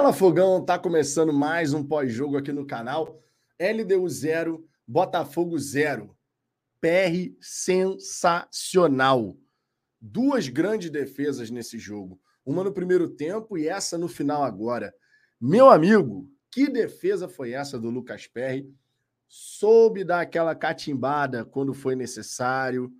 Fala Fogão, tá começando mais um pós-jogo aqui no canal. LDU 0, Botafogo 0. PR sensacional. Duas grandes defesas nesse jogo. Uma no primeiro tempo e essa no final agora. Meu amigo, que defesa foi essa do Lucas Perry? Soube dar aquela catimbada quando foi necessário.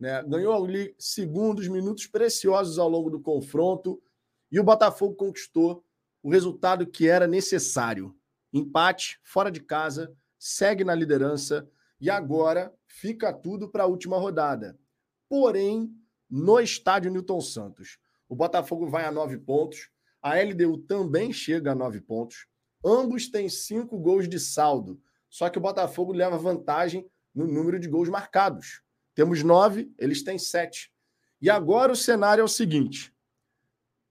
Né? Ganhou ali segundos, minutos preciosos ao longo do confronto. E o Botafogo conquistou o resultado que era necessário. Empate, fora de casa, segue na liderança e agora fica tudo para a última rodada. Porém, no estádio Newton Santos, o Botafogo vai a nove pontos, a LDU também chega a nove pontos. Ambos têm cinco gols de saldo, só que o Botafogo leva vantagem no número de gols marcados. Temos nove, eles têm sete. E agora o cenário é o seguinte: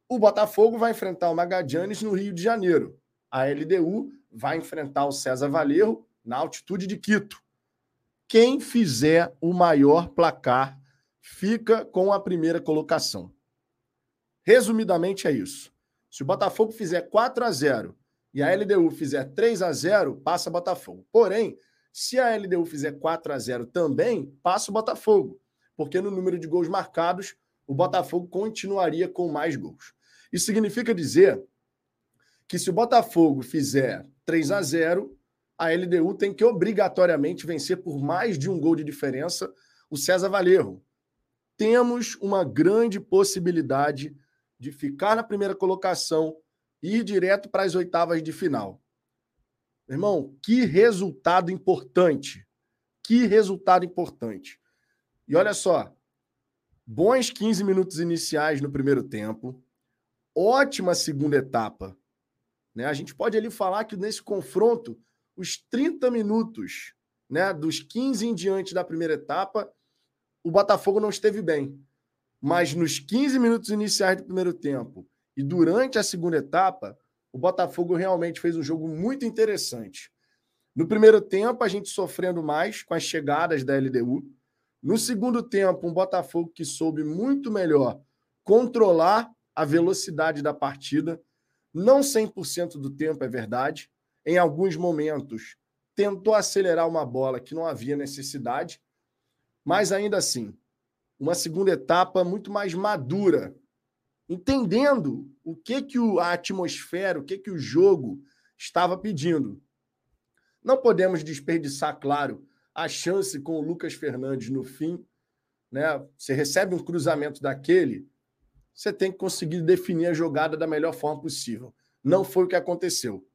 o Botafogo vai enfrentar o Magadianes no Rio de Janeiro. A LDU vai enfrentar o César Valerro na altitude de Quito. Quem fizer o maior placar fica com a primeira colocação. Resumidamente é isso. Se o Botafogo fizer 4 a 0 e a LDU fizer 3 a 0, passa Botafogo. Porém, se a LDU fizer 4 a 0 também, passa o Botafogo, porque no número de gols marcados, o Botafogo continuaria com mais gols. Isso significa dizer que se o Botafogo fizer 3 a 0, a LDU tem que obrigatoriamente vencer por mais de um gol de diferença o César Valerro. Temos uma grande possibilidade de ficar na primeira colocação e ir direto para as oitavas de final. Irmão, que resultado importante. Que resultado importante. E olha só, bons 15 minutos iniciais no primeiro tempo ótima segunda etapa. Né? A gente pode ali falar que nesse confronto, os 30 minutos, né, dos 15 em diante da primeira etapa, o Botafogo não esteve bem. Mas nos 15 minutos iniciais do primeiro tempo e durante a segunda etapa, o Botafogo realmente fez um jogo muito interessante. No primeiro tempo, a gente sofrendo mais com as chegadas da LDU. No segundo tempo, um Botafogo que soube muito melhor controlar a velocidade da partida. Não 100% do tempo, é verdade. Em alguns momentos, tentou acelerar uma bola que não havia necessidade, mas ainda assim, uma segunda etapa muito mais madura, entendendo o que que a atmosfera, o que que o jogo estava pedindo. Não podemos desperdiçar, claro, a chance com o Lucas Fernandes no fim, né? Você recebe um cruzamento daquele, você tem que conseguir definir a jogada da melhor forma possível. Não foi o que aconteceu.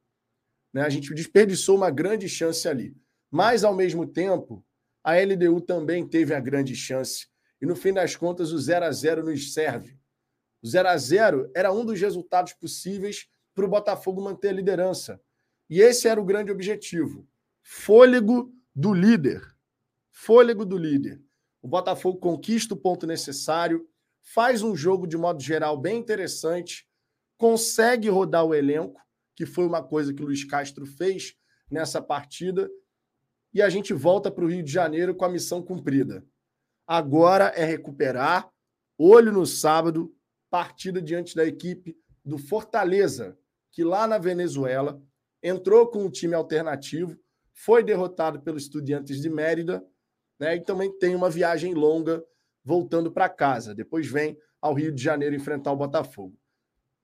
Né? A gente desperdiçou uma grande chance ali. Mas, ao mesmo tempo, a LDU também teve a grande chance. E, no fim das contas, o 0 a 0 nos serve. O 0 a 0 era um dos resultados possíveis para o Botafogo manter a liderança. E esse era o grande objetivo. Fôlego do líder. Fôlego do líder. O Botafogo conquista o ponto necessário, faz um jogo de modo geral bem interessante, consegue rodar o elenco, que foi uma coisa que o Luiz Castro fez nessa partida, e a gente volta para o Rio de Janeiro com a missão cumprida. Agora é recuperar, olho no sábado, partida diante da equipe do Fortaleza, que lá na Venezuela entrou com um time alternativo, foi derrotado pelos Estudiantes de Mérida, né, e também tem uma viagem longa voltando para casa. Depois vem ao Rio de Janeiro enfrentar o Botafogo.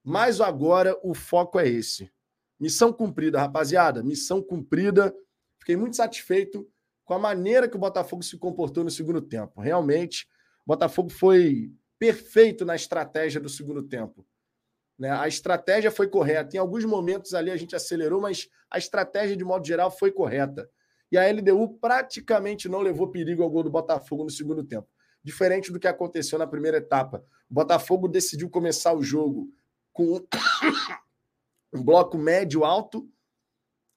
Mas agora o foco é esse. Missão cumprida, rapaziada. Missão cumprida. Fiquei muito satisfeito com a maneira que o Botafogo se comportou no segundo tempo. Realmente, o Botafogo foi perfeito na estratégia do segundo tempo. Né? A estratégia foi correta. Em alguns momentos ali a gente acelerou, mas a estratégia, de modo geral, foi correta. E a LDU praticamente não levou perigo ao gol do Botafogo no segundo tempo diferente do que aconteceu na primeira etapa. O Botafogo decidiu começar o jogo com um bloco médio-alto.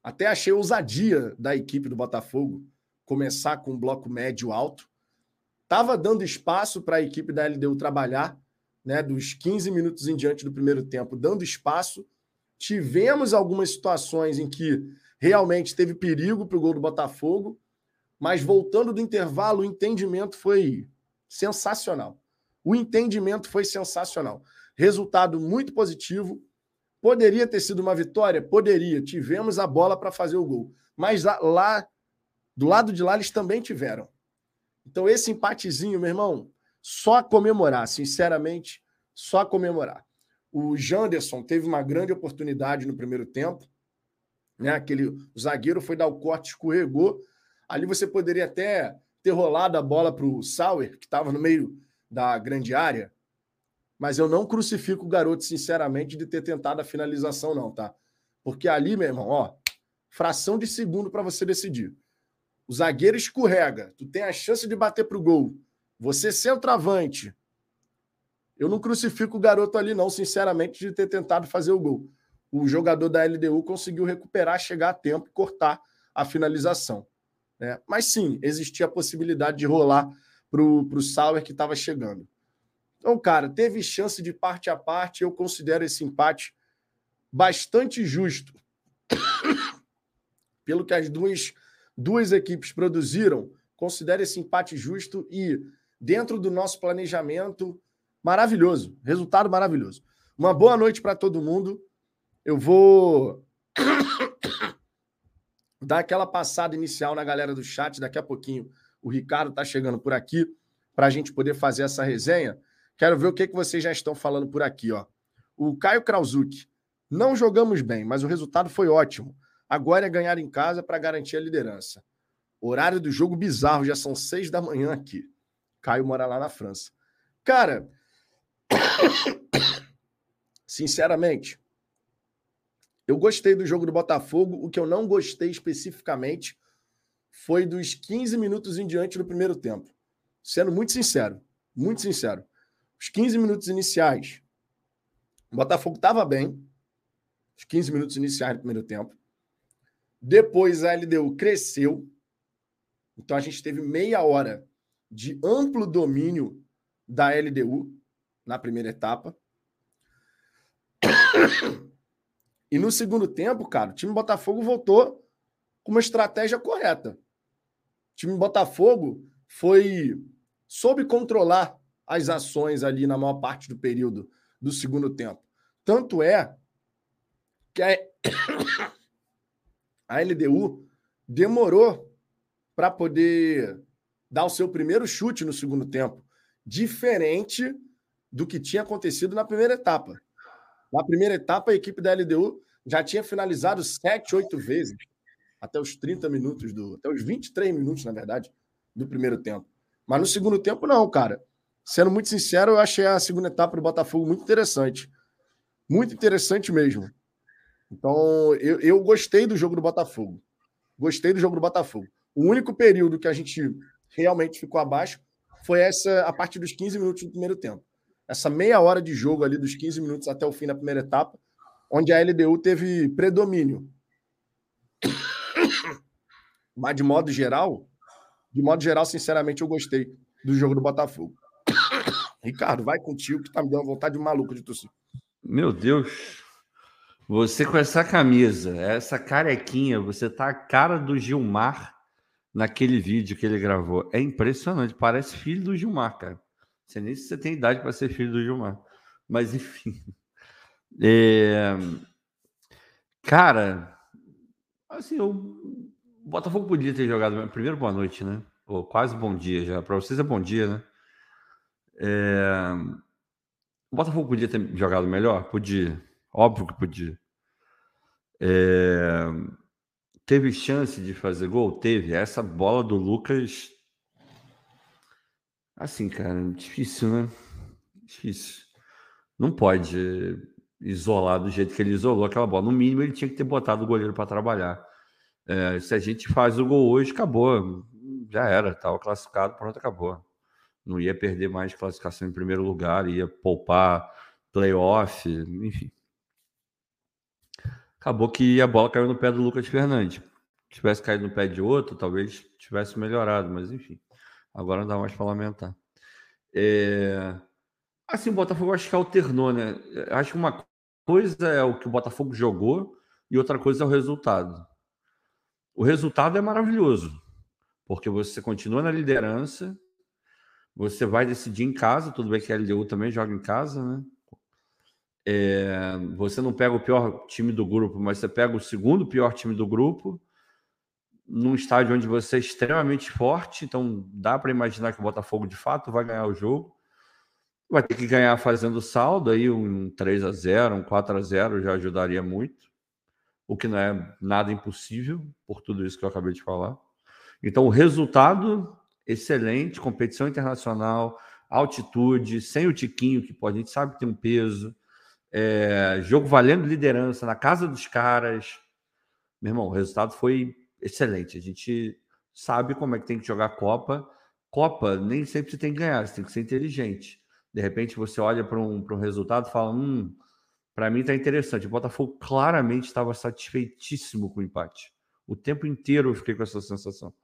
Até achei ousadia da equipe do Botafogo começar com um bloco médio-alto. Estava dando espaço para a equipe da LDU trabalhar, né, dos 15 minutos em diante do primeiro tempo, dando espaço. Tivemos algumas situações em que realmente teve perigo para o gol do Botafogo, mas voltando do intervalo, o entendimento foi sensacional. O entendimento foi sensacional. Resultado muito positivo. Poderia ter sido uma vitória? Poderia. Tivemos a bola para fazer o gol. Mas lá, do lado de lá, eles também tiveram. Então, esse empatezinho, meu irmão, só comemorar, sinceramente, só comemorar. O Janderson teve uma grande oportunidade no primeiro tempo. Né? Aquele, zagueiro foi dar o corte, escorregou. Ali você poderia até ter rolado a bola para o Sauer, que estava no meio da grande área. Mas eu não crucifico o garoto, sinceramente, de ter tentado a finalização, não, tá? Porque ali, meu irmão, ó, fração de segundo para você decidir. O zagueiro escorrega, tu tem a chance de bater para o gol. Você centroavante. Eu não crucifico o garoto ali, não, sinceramente, de ter tentado fazer o gol. O jogador da LDU conseguiu recuperar, chegar a tempo e cortar a finalização. Né? Mas sim, existia a possibilidade de rolar para o Sauer que estava chegando. Então, cara, teve chance de parte a parte. Eu considero esse empate bastante justo. Pelo que as duas, duas equipes produziram, considero esse empate justo e, dentro do nosso planejamento, maravilhoso. Resultado maravilhoso. Uma boa noite para todo mundo. Eu vou dar aquela passada inicial na galera do chat. Daqui a pouquinho o Ricardo está chegando por aqui para a gente poder fazer essa resenha. Quero ver o que, que vocês já estão falando por aqui. Ó. O Caio Krauzuk. Não jogamos bem, mas o resultado foi ótimo. Agora é ganhar em casa para garantir a liderança. Horário do jogo bizarro, já são seis da manhã aqui. Caio mora lá na França. Cara, sinceramente, eu gostei do jogo do Botafogo. O que eu não gostei especificamente foi dos 15 minutos em diante do primeiro tempo. Sendo muito sincero, muito sincero. Os 15 minutos iniciais, o Botafogo estava bem. Os 15 minutos iniciais do primeiro tempo. Depois a LDU cresceu. Então a gente teve meia hora de amplo domínio da LDU na primeira etapa. E no segundo tempo, cara, o time Botafogo voltou com uma estratégia correta. O time Botafogo foi soube controlar as ações ali na maior parte do período do segundo tempo. Tanto é que a, a LDU demorou para poder dar o seu primeiro chute no segundo tempo, diferente do que tinha acontecido na primeira etapa. Na primeira etapa, a equipe da LDU já tinha finalizado sete, oito vezes, até os 30 minutos do. até os 23 minutos, na verdade, do primeiro tempo. Mas no segundo tempo, não, cara. Sendo muito sincero, eu achei a segunda etapa do Botafogo muito interessante. Muito interessante mesmo. Então, eu, eu gostei do jogo do Botafogo. Gostei do jogo do Botafogo. O único período que a gente realmente ficou abaixo foi essa a partir dos 15 minutos do primeiro tempo. Essa meia hora de jogo ali, dos 15 minutos até o fim da primeira etapa, onde a LDU teve predomínio. Mas de modo geral, de modo geral, sinceramente, eu gostei do jogo do Botafogo. Ricardo, vai contigo que tá me dando vontade de maluco de tossir. Meu Deus. Você com essa camisa, essa carequinha, você tá a cara do Gilmar naquele vídeo que ele gravou. É impressionante, parece filho do Gilmar, cara. Sei nem se você tem idade para ser filho do Gilmar. Mas enfim. É... Cara, assim, o Botafogo podia ter jogado. Primeiro, boa noite, né? Ou quase bom dia já. Para vocês é bom dia, né? É... O Botafogo podia ter jogado melhor? Podia. Óbvio que podia. É... Teve chance de fazer gol? Teve. Essa bola do Lucas. Assim, cara, difícil, né? Difícil. Não pode isolar do jeito que ele isolou aquela bola. No mínimo, ele tinha que ter botado o goleiro para trabalhar. É, se a gente faz o gol hoje, acabou. Já era, estava classificado, pronto, acabou não ia perder mais classificação em primeiro lugar, ia poupar playoff, enfim. Acabou que a bola caiu no pé do Lucas Fernandes. Se tivesse caído no pé de outro, talvez tivesse melhorado, mas enfim. Agora não dá mais para lamentar. É... Assim, o Botafogo acho que alternou, né? Acho que uma coisa é o que o Botafogo jogou e outra coisa é o resultado. O resultado é maravilhoso, porque você continua na liderança, você vai decidir em casa, tudo bem que a LDU também joga em casa, né? É, você não pega o pior time do grupo, mas você pega o segundo pior time do grupo, num estádio onde você é extremamente forte, então dá para imaginar que o Botafogo de fato vai ganhar o jogo. Vai ter que ganhar fazendo saldo, aí um 3 a 0 um 4 a 0 já ajudaria muito, o que não é nada impossível, por tudo isso que eu acabei de falar. Então, o resultado excelente, competição internacional, altitude, sem o Tiquinho, que pode, a gente sabe que tem um peso, é, jogo valendo liderança na casa dos caras. Meu irmão, o resultado foi excelente. A gente sabe como é que tem que jogar Copa. Copa nem sempre você tem que ganhar, você tem que ser inteligente. De repente você olha para um, um resultado e fala: hum, para mim está interessante. O Botafogo claramente estava satisfeitíssimo com o empate. O tempo inteiro eu fiquei com essa sensação.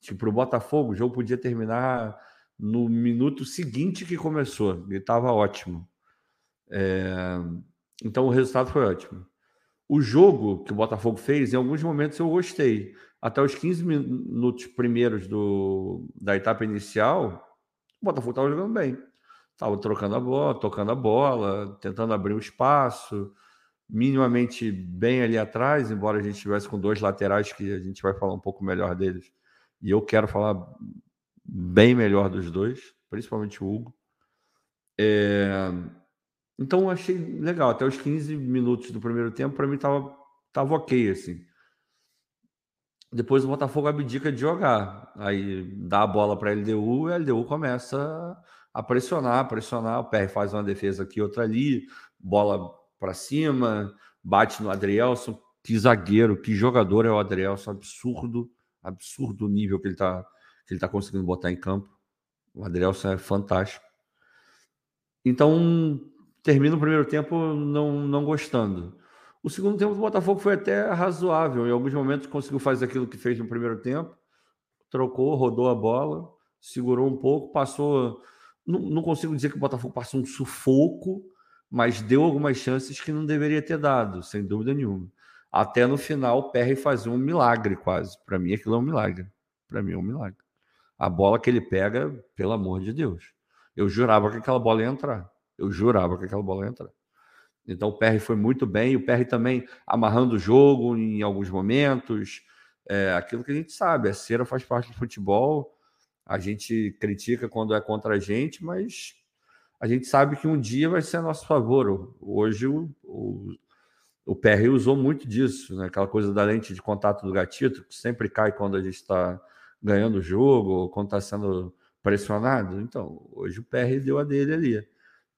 Tipo, para o Botafogo, o jogo podia terminar no minuto seguinte que começou. Ele estava ótimo. É... Então o resultado foi ótimo. O jogo que o Botafogo fez, em alguns momentos eu gostei. Até os 15 minutos primeiros do, da etapa inicial, o Botafogo estava jogando bem. Estava trocando a bola, tocando a bola, tentando abrir o espaço, minimamente bem ali atrás, embora a gente estivesse com dois laterais que a gente vai falar um pouco melhor deles. E eu quero falar bem melhor dos dois, principalmente o Hugo. É... Então eu achei legal. Até os 15 minutos do primeiro tempo, para mim, tava, tava ok, assim. Depois o Botafogo abdica de jogar. Aí dá a bola para a LDU e a LDU começa a pressionar, pressionar. O PR faz uma defesa aqui, outra ali, bola para cima, bate no Adrielson. Que zagueiro, que jogador é o Adrielson, absurdo, absurdo o nível que ele está que ele tá conseguindo botar em campo. O Adrielson é fantástico. Então, termina o primeiro tempo não, não gostando. O segundo tempo do Botafogo foi até razoável. Em alguns momentos conseguiu fazer aquilo que fez no primeiro tempo. Trocou, rodou a bola, segurou um pouco, passou. Não, não consigo dizer que o Botafogo passou um sufoco, mas deu algumas chances que não deveria ter dado, sem dúvida nenhuma. Até no final, o PR fazia um milagre quase. Para mim, aquilo é um milagre. Para mim, é um milagre. A bola que ele pega, pelo amor de Deus. Eu jurava que aquela bola ia entrar. Eu jurava que aquela bola ia entrar. Então o PR foi muito bem, o PR também amarrando o jogo em alguns momentos. É, aquilo que a gente sabe, a cera faz parte do futebol. A gente critica quando é contra a gente, mas a gente sabe que um dia vai ser a nosso favor. Hoje o, o, o PR usou muito disso, né? aquela coisa da lente de contato do gatito, que sempre cai quando a gente está ganhando o jogo, ou quando está sendo pressionado. Então, hoje o PR deu a dele ali.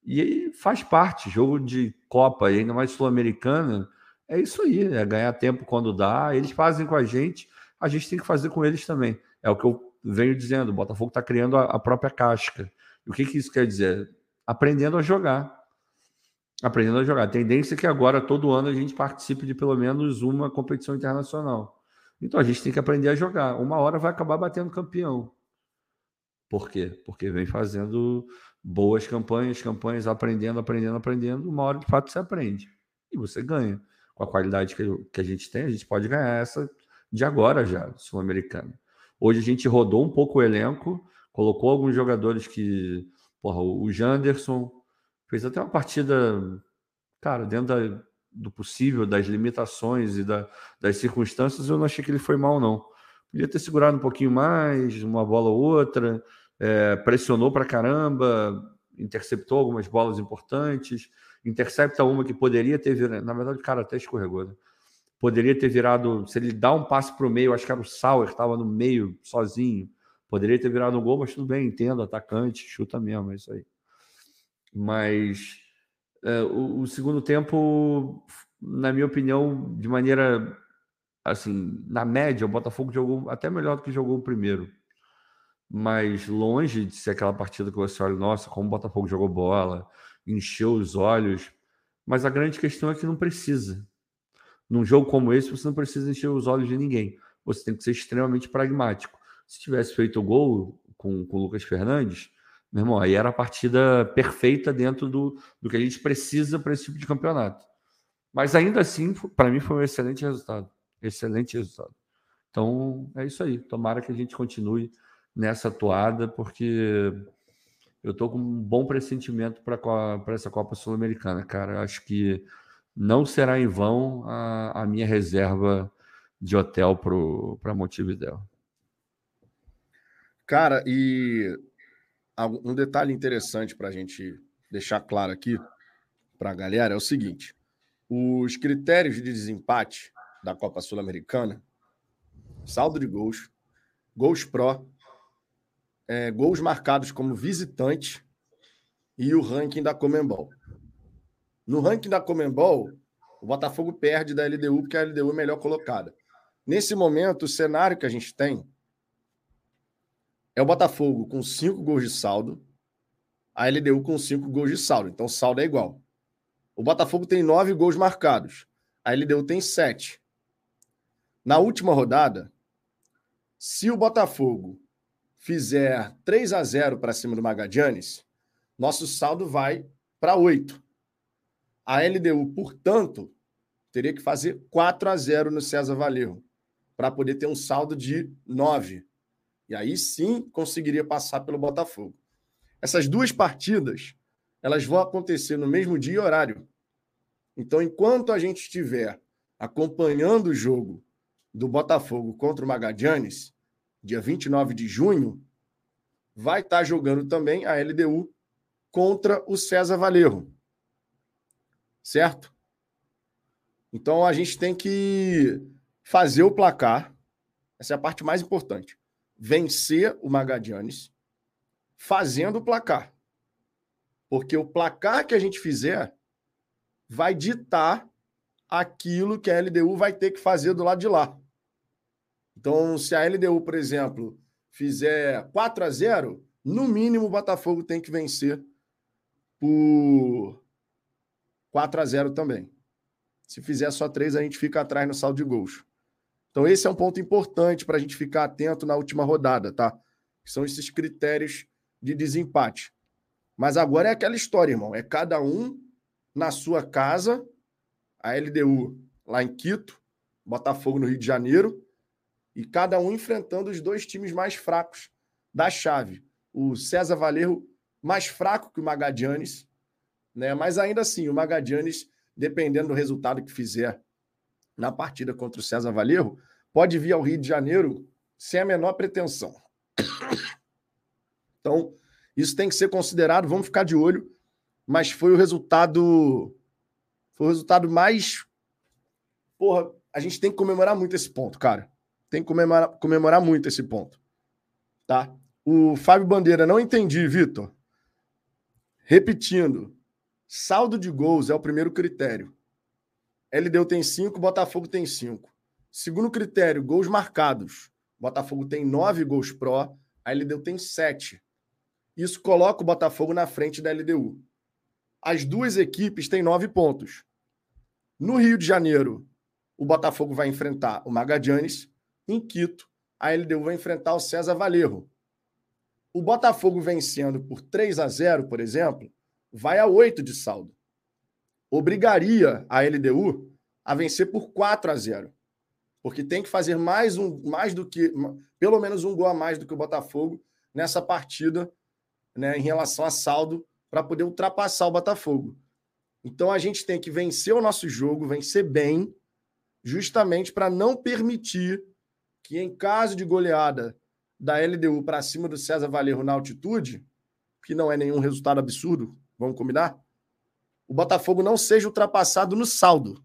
E faz parte, jogo de Copa, ainda mais Sul-Americana, é isso aí, é ganhar tempo quando dá. Eles fazem com a gente, a gente tem que fazer com eles também. É o que eu venho dizendo, o Botafogo está criando a, a, própria casca. E o que, que isso quer dizer? Aprendendo a jogar. Aprendendo a jogar. A tendência é que agora, todo ano, a gente participe de pelo menos uma competição internacional. Então a gente tem que aprender a jogar. Uma hora vai acabar batendo campeão. Por quê? Porque vem fazendo boas campanhas, campanhas, aprendendo, aprendendo, aprendendo, uma hora de fato você aprende. E você ganha. Com a qualidade que, que a gente tem, a gente pode ganhar essa de agora já, Sul-Americana. Hoje a gente rodou um pouco o elenco, colocou alguns jogadores que. Porra, o Janderson fez até uma partida, cara, dentro da, do possível, das limitações e da, das circunstâncias, eu não achei que ele foi mal, não. Podia ter segurado um pouquinho mais, uma bola ou outra, é, pressionou para caramba, interceptou algumas bolas importantes, intercepta uma que poderia ter virado. Na verdade, o cara até escorregou, né? Poderia ter virado. Se ele dá um passe para o meio, acho que era o Sauer, estava no meio, sozinho. Poderia ter virado um gol, mas tudo bem, entendo, atacante, chuta mesmo, é isso aí. Mas é, o, o segundo tempo, na minha opinião, de maneira assim, na média, o Botafogo jogou até melhor do que jogou o primeiro mas longe de ser aquela partida que você olha, nossa, como o Botafogo jogou bola, encheu os olhos. Mas a grande questão é que não precisa. Num jogo como esse, você não precisa encher os olhos de ninguém. Você tem que ser extremamente pragmático. Se tivesse feito o gol com, com o Lucas Fernandes, meu irmão, aí era a partida perfeita dentro do, do que a gente precisa para esse tipo de campeonato. Mas ainda assim, para mim, foi um excelente resultado. Excelente resultado. Então, é isso aí. Tomara que a gente continue nessa toada, porque eu tô com um bom pressentimento para essa Copa Sul-Americana, cara. Acho que não será em vão a, a minha reserva de hotel para Montevideo. Cara, e um detalhe interessante para a gente deixar claro aqui para a galera é o seguinte: os critérios de desempate da Copa Sul-Americana, saldo de gols, gols pró, é, gols marcados como visitante e o ranking da Comembol. No ranking da Comembol, o Botafogo perde da LDU porque a LDU é melhor colocada. Nesse momento, o cenário que a gente tem é o Botafogo com cinco gols de saldo, a LDU com cinco gols de saldo. Então, saldo é igual. O Botafogo tem nove gols marcados, a LDU tem sete. Na última rodada, se o Botafogo fizer 3 a 0 para cima do Magadianes, nosso saldo vai para 8. A LDU, portanto, teria que fazer 4 a 0 no César Valerro para poder ter um saldo de 9. E aí sim conseguiria passar pelo Botafogo. Essas duas partidas, elas vão acontecer no mesmo dia e horário. Então, enquanto a gente estiver acompanhando o jogo do Botafogo contra o Magadianes, dia 29 de junho, vai estar jogando também a LDU contra o César Valerro. Certo? Então a gente tem que fazer o placar. Essa é a parte mais importante. Vencer o Magadianes fazendo o placar. Porque o placar que a gente fizer vai ditar aquilo que a LDU vai ter que fazer do lado de lá. Então, se a LDU, por exemplo, fizer 4 a 0 no mínimo o Botafogo tem que vencer por 4 a 0 também. Se fizer só 3, a gente fica atrás no saldo de gols. Então, esse é um ponto importante para a gente ficar atento na última rodada, tá? São esses critérios de desempate. Mas agora é aquela história, irmão. É cada um na sua casa, a LDU lá em Quito, Botafogo no Rio de Janeiro, e cada um enfrentando os dois times mais fracos da chave. O César Valerro mais fraco que o Magadianes, né? Mas ainda assim, o Magadianes, dependendo do resultado que fizer na partida contra o César Valerro, pode vir ao Rio de Janeiro sem a menor pretensão. Então, isso tem que ser considerado, vamos ficar de olho, mas foi o resultado foi o resultado mais porra, a gente tem que comemorar muito esse ponto, cara. Tem que comemorar, comemorar muito esse ponto. Tá? O Fábio Bandeira, não entendi, Vitor. Repetindo, saldo de gols é o primeiro critério. LDU tem 5, Botafogo tem 5. Segundo critério, gols marcados. Botafogo tem 9 gols pró, a LDU tem 7. Isso coloca o Botafogo na frente da LDU. As duas equipes têm 9 pontos. No Rio de Janeiro, o Botafogo vai enfrentar o Magadianes em Quito, a LDU vai enfrentar o César Valerro. O Botafogo vencendo por 3 a 0, por exemplo, vai a 8 de saldo. Obrigaria a LDU a vencer por 4 a 0. Porque tem que fazer mais um mais do que pelo menos um gol a mais do que o Botafogo nessa partida, né, em relação a saldo para poder ultrapassar o Botafogo. Então a gente tem que vencer o nosso jogo, vencer bem, justamente para não permitir que em caso de goleada da LDU para cima do César Valerro na altitude, que não é nenhum resultado absurdo, vamos combinar? O Botafogo não seja ultrapassado no saldo.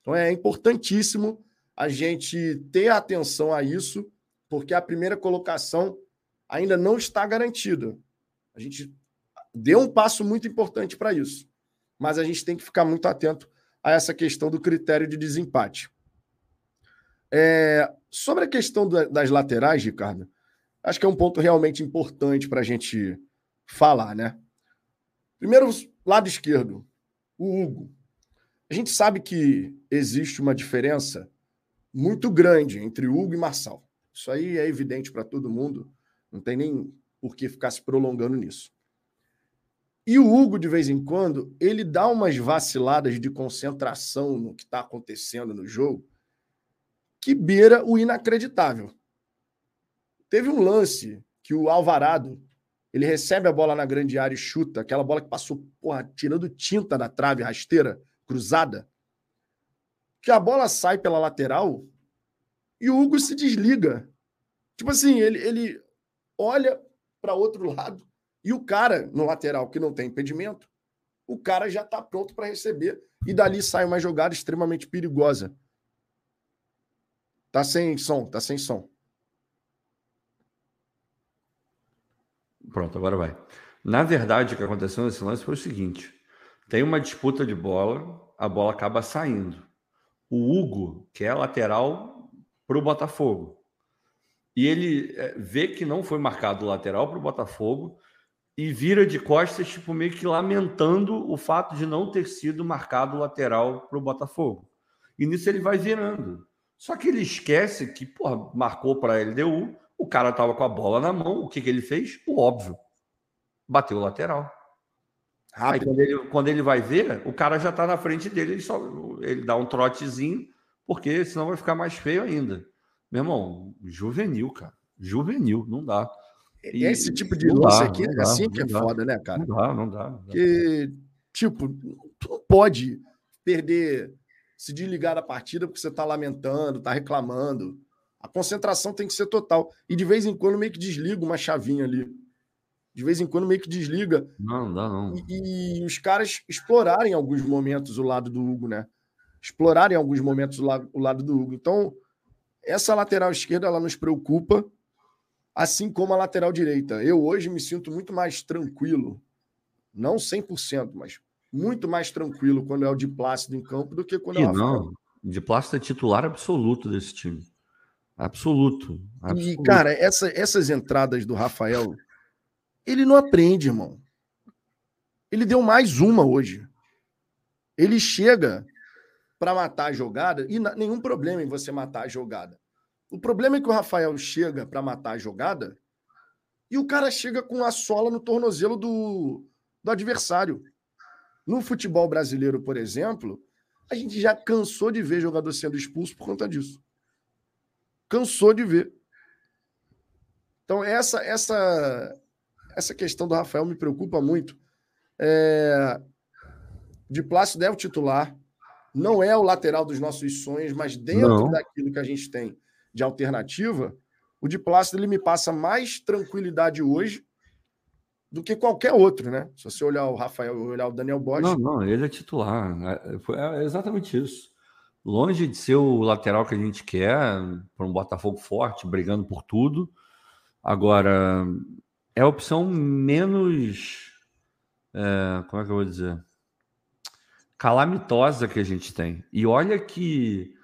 Então é importantíssimo a gente ter atenção a isso, porque a primeira colocação ainda não está garantida. A gente deu um passo muito importante para isso, mas a gente tem que ficar muito atento a essa questão do critério de desempate. É, sobre a questão das laterais, Ricardo, acho que é um ponto realmente importante para a gente falar, né? Primeiro, lado esquerdo, o Hugo. A gente sabe que existe uma diferença muito grande entre Hugo e Marçal. Isso aí é evidente para todo mundo, não tem nem por que ficar se prolongando nisso. E o Hugo, de vez em quando, ele dá umas vaciladas de concentração no que está acontecendo no jogo, que beira o inacreditável. Teve um lance que o Alvarado ele recebe a bola na grande área e chuta, aquela bola que passou, porra, tirando tinta da trave rasteira, cruzada, que a bola sai pela lateral e o Hugo se desliga. Tipo assim, ele, ele olha para outro lado e o cara no lateral que não tem impedimento, o cara já está pronto para receber e dali sai uma jogada extremamente perigosa. Tá sem som, tá sem som. Pronto, agora vai. Na verdade, o que aconteceu nesse lance foi o seguinte: tem uma disputa de bola, a bola acaba saindo. O Hugo, que é lateral para o Botafogo, e ele é, vê que não foi marcado lateral para o Botafogo e vira de costas, tipo, meio que lamentando o fato de não ter sido marcado lateral para o Botafogo. E nisso ele vai virando. Só que ele esquece que, porra, marcou para a LDU, o cara estava com a bola na mão, o que, que ele fez? O óbvio. Bateu o lateral. Rápido. Aí quando ele, quando ele vai ver, o cara já está na frente dele, ele, só, ele dá um trotezinho, porque senão vai ficar mais feio ainda. Meu irmão, juvenil, cara. Juvenil, não dá. E Esse tipo de lance dá, aqui, é assim que é dá, foda, né, cara? Não dá, não dá. Não dá. Porque, tipo, tu não pode perder, se desligar da partida porque você tá lamentando, tá reclamando. A concentração tem que ser total. E de vez em quando meio que desliga uma chavinha ali. De vez em quando meio que desliga. Não, não dá não. E, e os caras explorarem em alguns momentos o lado do Hugo, né? Explorarem em alguns momentos o lado, o lado do Hugo. Então, essa lateral esquerda ela nos preocupa, assim como a lateral direita. Eu hoje me sinto muito mais tranquilo, não 100%, mas muito mais tranquilo quando é o de Plácido em campo do que quando e é o Rafael. Não, de Plácido é titular absoluto desse time. Absoluto, absoluto. E, cara, essa, essas entradas do Rafael, ele não aprende, irmão. Ele deu mais uma hoje. Ele chega para matar a jogada e nenhum problema em você matar a jogada. O problema é que o Rafael chega para matar a jogada e o cara chega com a sola no tornozelo do, do adversário. No futebol brasileiro, por exemplo, a gente já cansou de ver jogador sendo expulso por conta disso cansou de ver. Então, essa essa essa questão do Rafael me preocupa muito. É... De Plácido é o titular, não é o lateral dos nossos sonhos, mas dentro não. daquilo que a gente tem de alternativa, o de Plácido ele me passa mais tranquilidade hoje do que qualquer outro, né? Se você olhar o Rafael, olhar o Daniel Borges. Não, não, ele é titular. É, é exatamente isso longe de ser o lateral que a gente quer, para um Botafogo forte, brigando por tudo. Agora, é a opção menos. É, como é que eu vou dizer? Calamitosa que a gente tem. E olha que,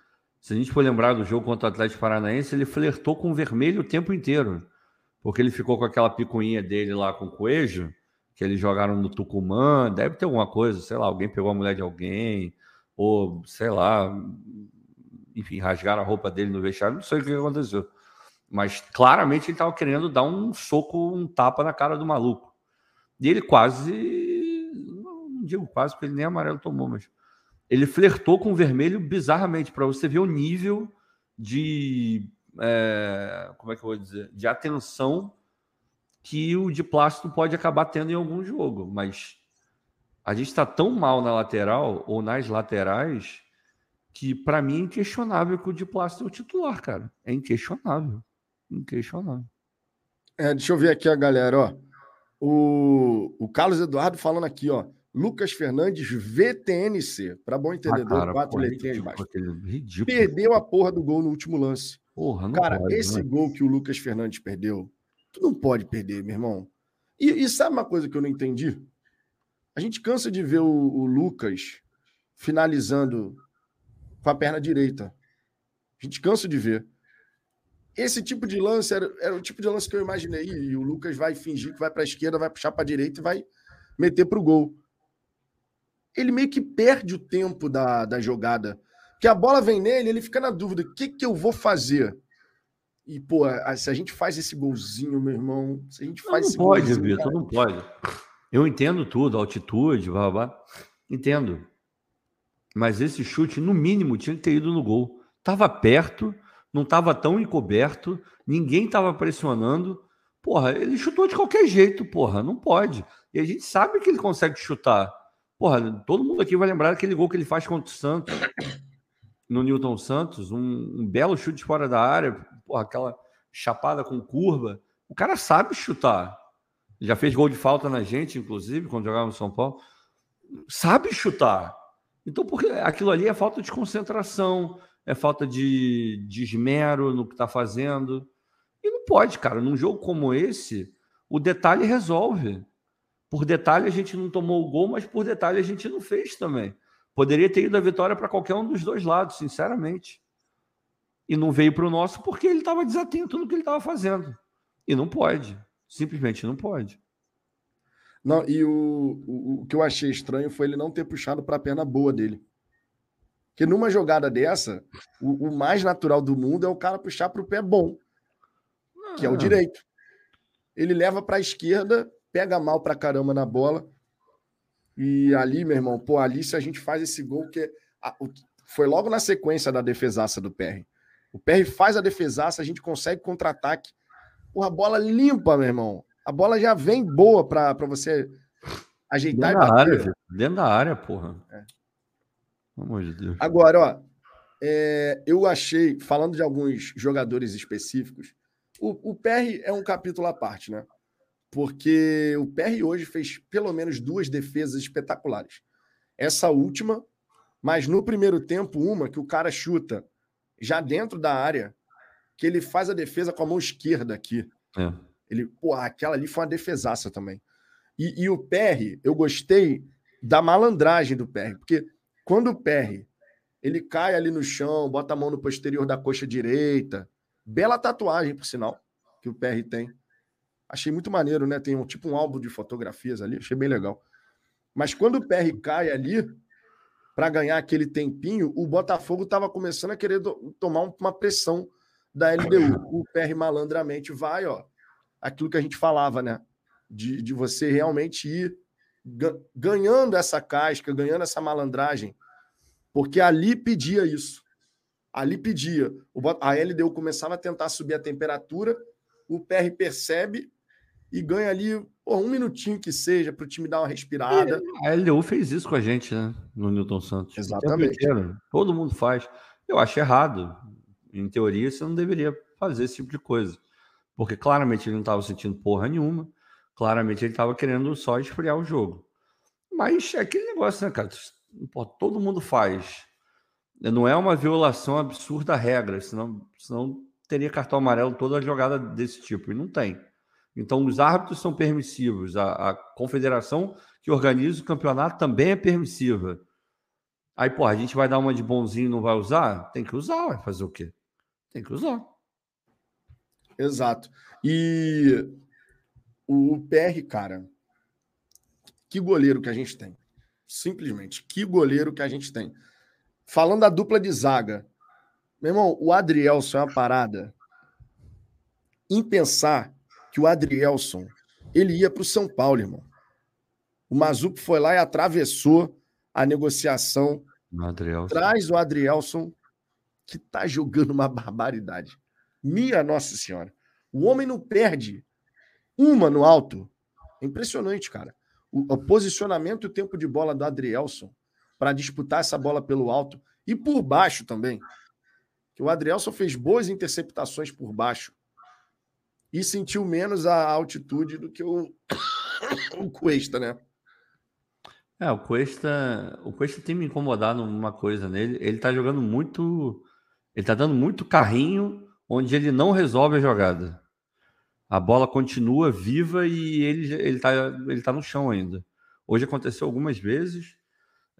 se a gente for lembrar do jogo contra o Atlético Paranaense, ele flertou com o vermelho o tempo inteiro. Porque ele ficou com aquela picuinha dele lá com o Coelho, que eles jogaram no Tucumã. Deve ter alguma coisa, sei lá, alguém pegou a mulher de alguém ou sei lá, enfim, rasgaram a roupa dele no vestiário, não sei o que aconteceu. Mas claramente ele estava querendo dar um soco, um tapa na cara do maluco. E ele quase, não digo quase, porque ele nem amarelo tomou, mas ele flertou com o vermelho bizarramente, para você ver o nível de. É, como é que eu vou dizer? De atenção que o de plástico pode acabar tendo em algum jogo. Mas a gente está tão mal na lateral ou nas laterais que para mim é inquestionável que o de plástico é o titular, cara. É inquestionável. Inquestionável. É, deixa eu ver aqui a galera, ó. O, o Carlos Eduardo falando aqui, ó. Lucas Fernandes, VTNC, para bom entendedor, ah, cara, quatro letrinhas embaixo. Ridículo. Perdeu a porra do gol no último lance. Porra, cara, pode, esse né? gol que o Lucas Fernandes perdeu, tu não pode perder, meu irmão. E, e sabe uma coisa que eu não entendi? A gente cansa de ver o, o Lucas finalizando com a perna direita. A gente cansa de ver. Esse tipo de lance era, era, o tipo de lance que eu imaginei. E o Lucas vai fingir que vai para a esquerda, vai puxar para a direita e vai meter para o gol. Ele meio que perde o tempo da, da jogada. Que a bola vem nele, ele fica na dúvida: o que, que eu vou fazer? E, pô, se a gente faz esse golzinho, meu irmão, se a gente faz não esse pode, golzinho. Vitor, não pode. Eu entendo tudo, altitude, blá, blá, entendo. Mas esse chute, no mínimo, tinha que ter ido no gol. Tava perto, não estava tão encoberto, ninguém estava pressionando. Porra, ele chutou de qualquer jeito, porra, não pode. E a gente sabe que ele consegue chutar. Porra, todo mundo aqui vai lembrar daquele gol que ele faz contra o Santos, no Newton Santos, um, um belo chute fora da área, porra, aquela chapada com curva. O cara sabe chutar. Já fez gol de falta na gente, inclusive, quando jogava no São Paulo. Sabe chutar. Então, porque aquilo ali é falta de concentração, é falta de, de esmero no que está fazendo. E não pode, cara. Num jogo como esse, o detalhe resolve. Por detalhe a gente não tomou o gol, mas por detalhe a gente não fez também. Poderia ter ido a vitória para qualquer um dos dois lados, sinceramente. E não veio para o nosso porque ele estava desatento no que ele estava fazendo. E não pode. Simplesmente não pode. Não, e o, o, o que eu achei estranho foi ele não ter puxado para a perna boa dele. Porque numa jogada dessa, o, o, mais natural do mundo é o cara puxar para o pé bom, que é o ah. direito. Ele leva para a esquerda, pega mal para caramba na bola. E ali, meu irmão, pô, ali se a gente faz esse gol que a, o, foi logo na sequência da defesaça do PR. O PR faz a defesaça, a gente consegue contra-ataque. Porra, bola limpa, meu irmão. A bola já vem boa para você ajeitar dentro e bater. Da área, dentro da área, porra. É. Pelo amor de Deus. Agora, ó, é, eu achei, falando de alguns jogadores específicos, o, o PR é um capítulo à parte, né? Porque o PR hoje fez pelo menos duas defesas espetaculares. Essa última, mas no primeiro tempo, uma que o cara chuta já dentro da área, que ele faz a defesa com a mão esquerda aqui. É. Ele, pô, aquela ali foi uma defesaça também. E, e o PR, eu gostei da malandragem do PR, porque quando o PR ele cai ali no chão, bota a mão no posterior da coxa direita, bela tatuagem, por sinal, que o PR tem. Achei muito maneiro, né? Tem um tipo um álbum de fotografias ali, achei bem legal. Mas quando o PR cai ali, para ganhar aquele tempinho, o Botafogo estava começando a querer tomar uma pressão da LDU. O PR malandramente vai, ó, aquilo que a gente falava, né? De, de você realmente ir ganhando essa casca, ganhando essa malandragem, porque ali pedia isso. Ali pedia. A LDU começava a tentar subir a temperatura, o PR percebe e ganha ali um minutinho que seja para o time dar uma respirada. a LDU fez isso com a gente, né? No Newton Santos. Exatamente. Todo mundo faz. Eu acho errado. Em teoria, você não deveria fazer esse tipo de coisa. Porque claramente ele não estava sentindo porra nenhuma. Claramente ele estava querendo só esfriar o jogo. Mas é aquele negócio, né, cara? Pô, todo mundo faz. Não é uma violação absurda da regra, senão, senão teria cartão amarelo toda a jogada desse tipo. E não tem. Então, os árbitros são permissivos. A, a confederação que organiza o campeonato também é permissiva. Aí, pô, a gente vai dar uma de bonzinho e não vai usar? Tem que usar, vai fazer o quê? Tem que usar. Exato. E o PR, cara, que goleiro que a gente tem. Simplesmente, que goleiro que a gente tem. Falando da dupla de zaga, meu irmão, o Adrielson é uma parada. Em pensar que o Adrielson ele ia para o São Paulo, irmão. O Mazuco foi lá e atravessou a negociação. O Traz o Adrielson, que tá jogando uma barbaridade. Minha Nossa Senhora. O homem não perde uma no alto. É impressionante, cara. O, o posicionamento e o tempo de bola do Adrielson para disputar essa bola pelo alto e por baixo também. Que o Adrielson fez boas interceptações por baixo e sentiu menos a altitude do que o, o Cuesta, né? É, o Cuesta, o Cuesta tem me incomodado uma coisa nele. Ele tá jogando muito, ele tá dando muito carrinho onde ele não resolve a jogada. A bola continua viva e ele, ele, tá, ele tá no chão ainda. Hoje aconteceu algumas vezes.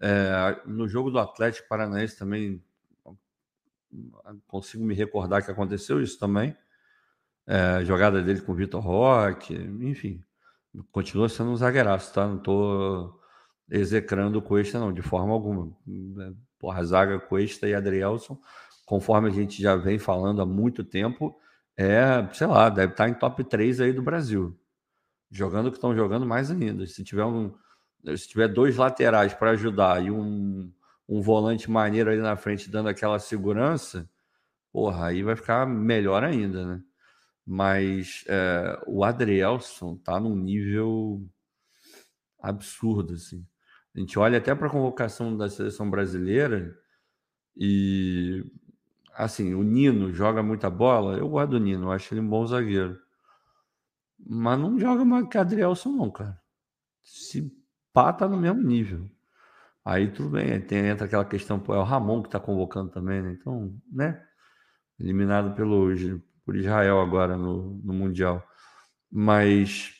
É, no jogo do Atlético Paranaense também consigo me recordar que aconteceu isso também. É, jogada dele com o Vitor Roque, enfim. Continua sendo um zagueiraço, tá? Não tô execrando o Cuesta, não, de forma alguma. Porra, zaga Cuesta e Adrielson conforme a gente já vem falando há muito tempo, é, sei lá, deve estar em top 3 aí do Brasil. Jogando o que estão jogando mais ainda. Se tiver um, se tiver dois laterais para ajudar e um, um volante maneiro ali na frente dando aquela segurança, porra, aí vai ficar melhor ainda, né? Mas é, o Adrielson tá num nível absurdo, assim. A gente olha até para a convocação da seleção brasileira e assim, o Nino joga muita bola. Eu gosto do Nino, acho ele um bom zagueiro. Mas não joga mais que Adrielson, não, cara. Se pá, tá no mesmo nível. Aí tudo bem, tem, entra aquela questão, pô, é o Ramon que tá convocando também, né? Então, né? Eliminado pelo, por Israel agora no, no Mundial. Mas,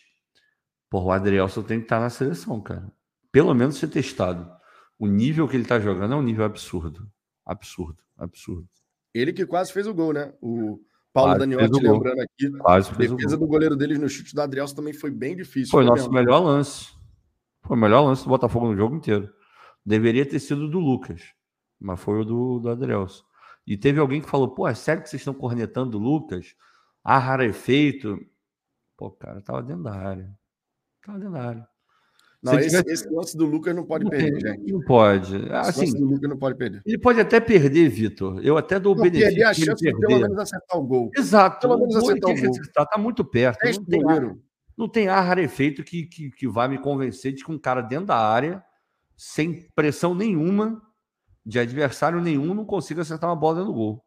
pô, o Adrielson tem que estar tá na seleção, cara. Pelo menos ser testado. O nível que ele tá jogando é um nível absurdo. Absurdo, absurdo. Ele que quase fez o gol, né? O Paulo quase Daniotti lembrando aqui. Quase a defesa do goleiro deles no chute do Adrielson também foi bem difícil. Foi, foi nosso melhor lance. Foi o melhor lance do Botafogo no jogo inteiro. Deveria ter sido do Lucas, mas foi o do, do Adrielson. E teve alguém que falou: pô, é sério que vocês estão cornetando o Lucas? Ah, rarefeito. Pô, cara, tava dentro da área. Tava dentro da área. Não, esse, tivesse... esse, lance do Lucas não pode não perder, gente. Não pode. Assim, esse lance do Lucas não pode perder. Ele pode até perder, Vitor. Eu até dou o benefício. Perder a chance de pelo menos acertar o gol. Exato. Pelo menos acertar o gol. Acertar, tá muito perto. É não tem, ar, não tem ar rarefeito que, que, que vai me convencer de que um cara dentro da área, sem pressão nenhuma, de adversário nenhum, não consiga acertar uma bola dentro do gol.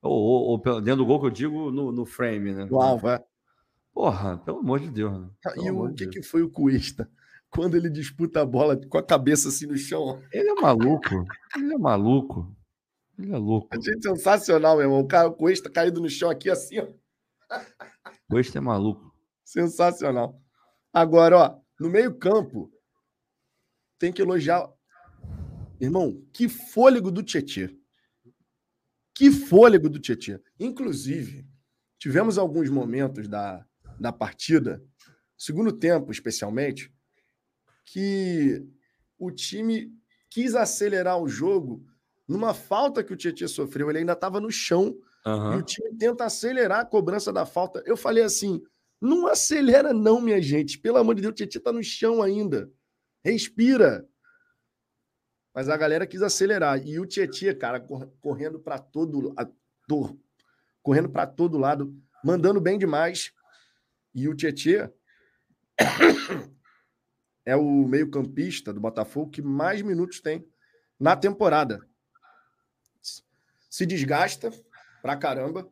Ou, ou, ou dentro do gol que eu digo no, no frame, né? Alvo, é. Porra, pelo amor de Deus. Né? e o que, que foi o Cuesta? quando ele disputa a bola com a cabeça assim no chão. Ele é maluco. Ele é maluco. Ele é louco. É sensacional, meu irmão. O cara, Cuesta caído no chão aqui assim, ó. Cuesta é maluco. Sensacional. Agora, ó, no meio-campo, tem que elogiar. Irmão, que fôlego do Tietê. Que fôlego do Tietê. Inclusive, tivemos alguns momentos da, da partida, segundo tempo especialmente, que o time quis acelerar o jogo numa falta que o Tietchan sofreu. Ele ainda estava no chão uhum. e o time tenta acelerar a cobrança da falta. Eu falei assim: não acelera, não, minha gente. Pelo amor de Deus, o Tietchan está no chão ainda. Respira. Mas a galera quis acelerar. E o Tietchan, cara, correndo para todo, correndo para todo lado, mandando bem demais. E o Tietchan é o meio-campista do Botafogo que mais minutos tem na temporada. Se desgasta pra caramba,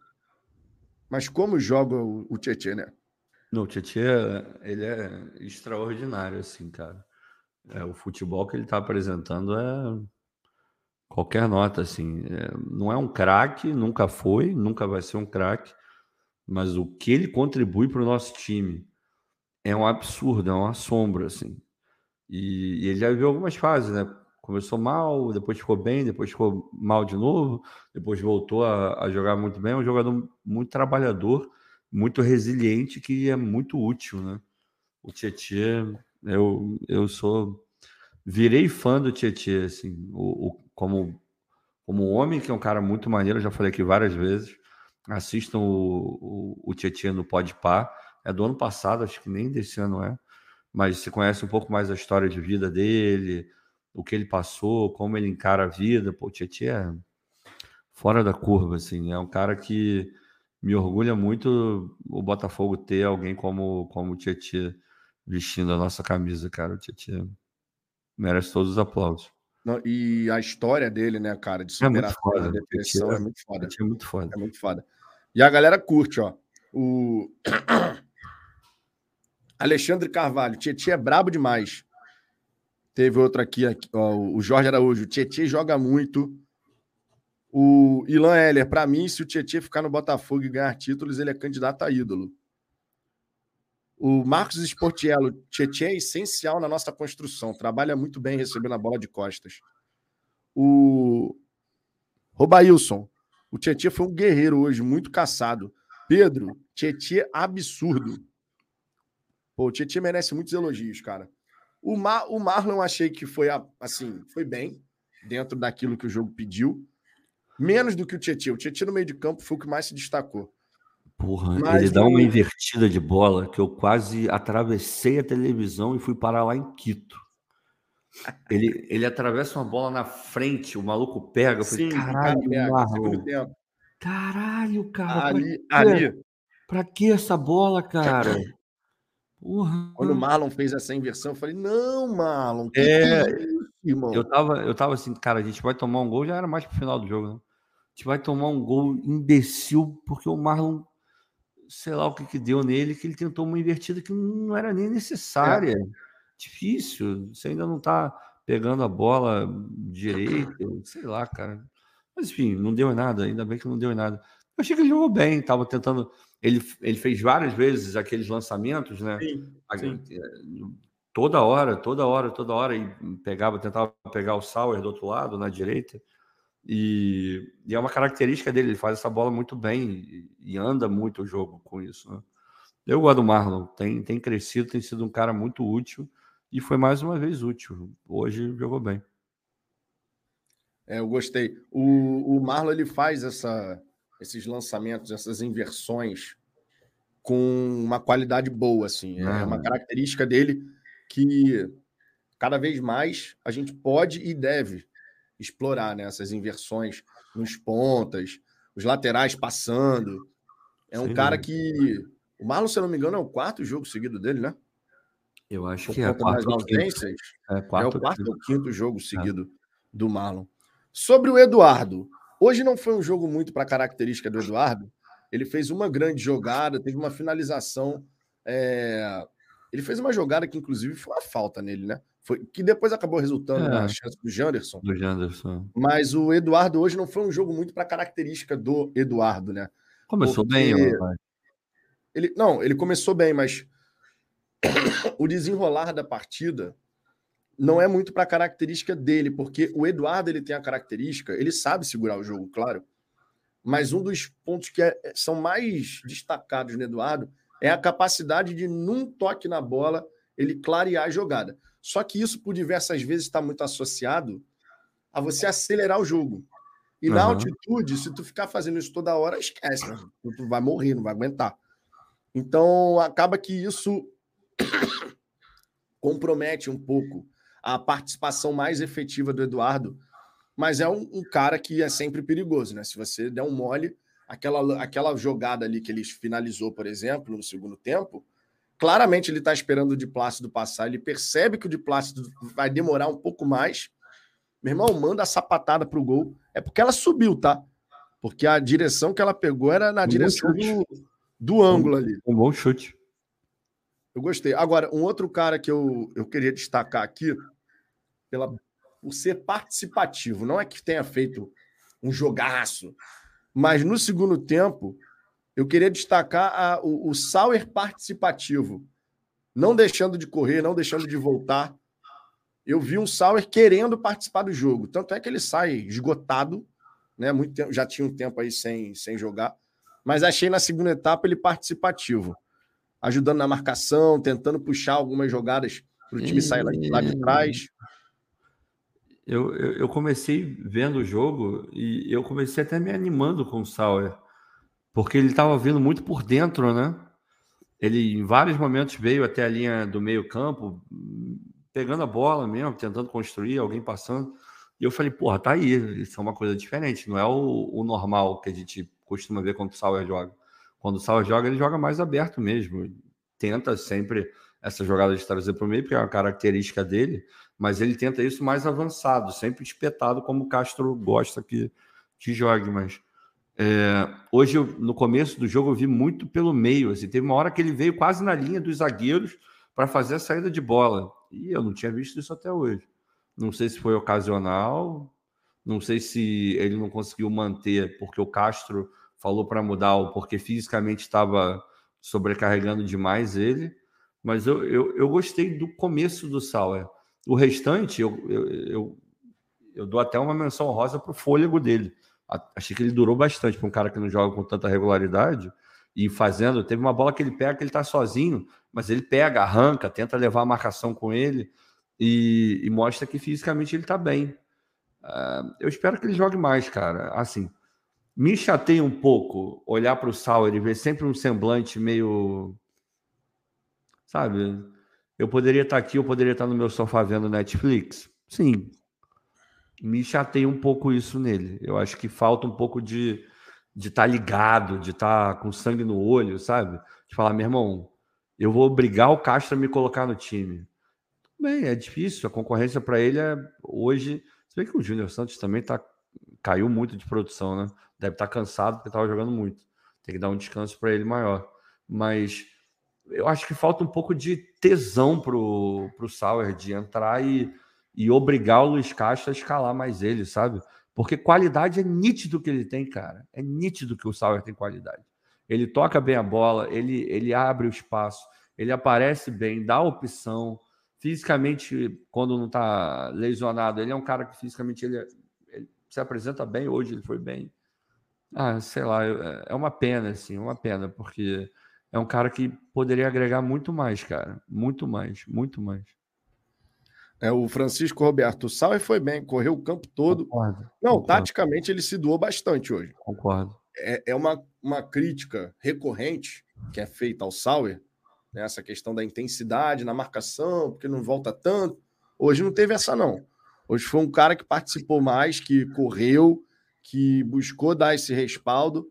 mas como joga o, o Tietchan, né? Não, o Tietchan, ele é extraordinário, assim, cara. É, o futebol que ele está apresentando é qualquer nota, assim. É, não é um craque, nunca foi, nunca vai ser um craque, mas o que ele contribui para o nosso time é um absurdo, é uma sombra, assim. E, e ele já viveu algumas fases, né? Começou mal, depois ficou bem, depois ficou mal de novo, depois voltou a, a jogar muito bem. É um jogador muito trabalhador, muito resiliente, que é muito útil, né? O Tietchan, eu, eu sou. Virei fã do Tietchan, assim, o, o, como, como homem, que é um cara muito maneiro, já falei aqui várias vezes. Assistam o, o, o Tietchan no Par. É do ano passado, acho que nem desse ano é mas você conhece um pouco mais a história de vida dele, o que ele passou, como ele encara a vida. Pô, o Tietchan é fora da curva, assim. É um cara que me orgulha muito o Botafogo ter alguém como, como o Tietchan vestindo a nossa camisa, cara. O Tietchan merece todos os aplausos. Não, e a história dele, né, cara, de superação, é muito foda. depressão, é, é muito foda. É muito foda. É muito foda. E a galera curte, ó. O Alexandre Carvalho, Tietchan é brabo demais. Teve outro aqui, aqui ó, o Jorge Araújo. Tietchan joga muito. O Ilan Heller, para mim, se o Tietchan ficar no Botafogo e ganhar títulos, ele é candidato a ídolo. O Marcos Sportiello, Tietchan é essencial na nossa construção. Trabalha muito bem recebendo a bola de costas. O Robailson, o Tietchan foi um guerreiro hoje, muito caçado. Pedro, Tietchan absurdo. Pô, o Tietchan merece muitos elogios, cara. O, Mar, o Marlon achei que foi assim, foi bem dentro daquilo que o jogo pediu. Menos do que o Tietchan. O Tietchan no meio de campo foi o que mais se destacou. Porra, Mas ele dá uma invertida de bola que eu quase atravessei a televisão e fui parar lá em Quito. Ele, ele atravessa uma bola na frente, o maluco pega. Eu falei, Sim, caralho, cara, Marlon. Caralho, cara. Ali, ali, Pra que essa bola, cara? Porra. Quando o Marlon fez essa inversão, eu falei: não, Marlon, que é, que é isso, irmão? Eu tava, eu tava assim, cara, a gente vai tomar um gol, já era mais pro final do jogo, né? A gente vai tomar um gol imbecil, porque o Marlon, sei lá o que que deu nele, que ele tentou uma invertida que não era nem necessária. É. Difícil, você ainda não tá pegando a bola direito, sei lá, cara. Mas enfim, não deu nada, ainda bem que não deu nada. Eu achei que ele jogou bem, tava tentando ele, ele fez várias vezes aqueles lançamentos, né? Sim, sim. Toda hora, toda hora, toda hora, e pegava, tentava pegar o Sauer do outro lado, na direita. E, e, é uma característica dele, ele faz essa bola muito bem e, e anda muito o jogo com isso. Né? Eu gosto do Marlon, tem, tem crescido, tem sido um cara muito útil e foi mais uma vez útil. Hoje jogou bem. É, eu gostei. O, o Marlon ele faz essa, esses lançamentos, essas inversões com uma qualidade boa, assim. É uma característica dele que cada vez mais a gente pode e deve explorar né? essas inversões nos pontas, os laterais passando. É um Sim, cara que. O Marlon, se eu não me engano, é o quarto jogo seguido dele, né? Eu acho Por que é. Quarto, ausências, é, quarto, é o quarto ou quinto jogo seguido é. do Marlon. Sobre o Eduardo, Hoje não foi um jogo muito para a característica do Eduardo. Ele fez uma grande jogada, teve uma finalização. É... Ele fez uma jogada que, inclusive, foi uma falta nele, né? Foi, que depois acabou resultando é, na chance do Janderson. Do Janderson. Mas o Eduardo hoje não foi um jogo muito para característica do Eduardo, né? Começou Porque bem, ele Não, ele começou bem, mas o desenrolar da partida não é muito para a característica dele, porque o Eduardo ele tem a característica, ele sabe segurar o jogo, claro. Mas um dos pontos que é, são mais destacados no Eduardo é a capacidade de, num toque na bola, ele clarear a jogada. Só que isso, por diversas vezes, está muito associado a você acelerar o jogo. E uhum. na altitude, se tu ficar fazendo isso toda hora, esquece, né? tu vai morrer, não vai aguentar. Então, acaba que isso compromete um pouco a participação mais efetiva do Eduardo, mas é um, um, cara que é sempre perigoso, né? Se você der um mole, aquela, aquela jogada ali que ele finalizou, por exemplo, no segundo tempo, claramente ele está esperando o de Plácido passar, ele percebe que o de Plácido vai demorar um pouco mais. Meu irmão, manda a sapatada pro gol. É porque ela subiu, tá? Porque a direção que ela pegou era na um direção do, do ângulo ali. Um bom chute. Eu gostei. Agora, um outro cara que eu, eu queria destacar aqui, pela, por ser participativo. Não é que tenha feito um jogaço, mas no segundo tempo eu queria destacar a, o, o Sauer participativo, não deixando de correr, não deixando de voltar. Eu vi um Sauer querendo participar do jogo, tanto é que ele sai esgotado, né? Muito tempo, já tinha um tempo aí sem, sem jogar, mas achei na segunda etapa ele participativo, ajudando na marcação, tentando puxar algumas jogadas para o time sair lá, lá de trás. Eu, eu, eu, comecei vendo o jogo e eu comecei até me animando com o Sauer, porque ele estava vindo muito por dentro, né? Ele em vários momentos veio até a linha do meio-campo, pegando a bola mesmo, tentando construir, alguém passando. E eu falei, porra, tá aí, isso é uma coisa diferente, não é o, o normal que a gente costuma ver quando o Sauer joga. Quando o Sauer joga, ele joga mais aberto mesmo, tenta sempre essa jogada de trazer para o meio, porque é uma característica dele mas ele tenta isso mais avançado, sempre espetado, como o Castro gosta que, que jogue. Mas é, hoje, no começo do jogo, eu vi muito pelo meio. Assim, teve uma hora que ele veio quase na linha dos zagueiros para fazer a saída de bola. E eu não tinha visto isso até hoje. Não sei se foi ocasional, não sei se ele não conseguiu manter porque o Castro falou para mudar ou porque fisicamente estava sobrecarregando demais ele. Mas eu, eu, eu gostei do começo do Sauer. O restante, eu, eu, eu, eu dou até uma menção rosa para o fôlego dele. Achei que ele durou bastante para um cara que não joga com tanta regularidade. E fazendo, teve uma bola que ele pega que ele está sozinho, mas ele pega, arranca, tenta levar a marcação com ele e, e mostra que fisicamente ele está bem. Uh, eu espero que ele jogue mais, cara. Assim, me chateia um pouco olhar para o Sauer e ver sempre um semblante meio. Sabe? Eu poderia estar aqui, eu poderia estar no meu sofá vendo Netflix? Sim. Me chateia um pouco isso nele. Eu acho que falta um pouco de, de estar tá ligado, de estar tá com sangue no olho, sabe? De falar, meu irmão, eu vou obrigar o Castro a me colocar no time. Bem, é difícil, a concorrência para ele é hoje. Você vê que o Júnior Santos também tá, caiu muito de produção, né? Deve estar tá cansado porque estava jogando muito. Tem que dar um descanso para ele maior. Mas eu acho que falta um pouco de tesão pro, pro Sauer de entrar e, e obrigar o Luiz Castro a escalar mais ele, sabe? Porque qualidade é nítido que ele tem, cara. É nítido que o Sauer tem qualidade. Ele toca bem a bola, ele, ele abre o espaço, ele aparece bem, dá opção. Fisicamente, quando não está lesionado, ele é um cara que fisicamente ele, ele, se apresenta bem. Hoje ele foi bem. Ah, sei lá, é uma pena, assim, uma pena, porque é um cara que poderia agregar muito mais, cara. Muito mais, muito mais. É, o Francisco Roberto Sauer foi bem, correu o campo todo. Concordo, Não, concordo. taticamente ele se doou bastante hoje. Concordo. É, é uma, uma crítica recorrente que é feita ao Sauer, né, essa questão da intensidade na marcação, porque não volta tanto. Hoje não teve essa, não. Hoje foi um cara que participou mais, que correu, que buscou dar esse respaldo,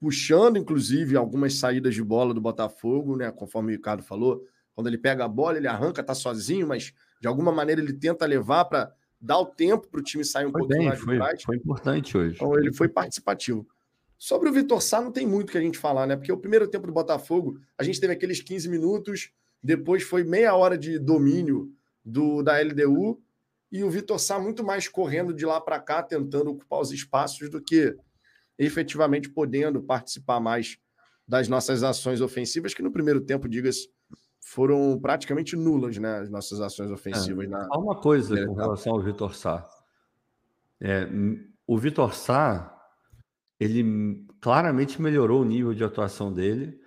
puxando, inclusive, algumas saídas de bola do Botafogo, né? Conforme o Ricardo falou. Quando ele pega a bola, ele arranca, tá sozinho, mas de alguma maneira ele tenta levar para dar o tempo para o time sair um foi pouquinho bem, mais foi, de trás. Foi importante hoje. Então ele foi participativo. Sobre o Vitor Sá, não tem muito que a gente falar, né? Porque o primeiro tempo do Botafogo, a gente teve aqueles 15 minutos, depois foi meia hora de domínio do da LDU, e o Vitor Sá muito mais correndo de lá para cá, tentando ocupar os espaços do que efetivamente podendo participar mais das nossas ações ofensivas, que no primeiro tempo, diga-se, foram praticamente nulas, né? As nossas ações ofensivas. É, na... Há uma coisa com relação ao Vitor Sá. É, o Vitor Sá, ele claramente melhorou o nível de atuação dele.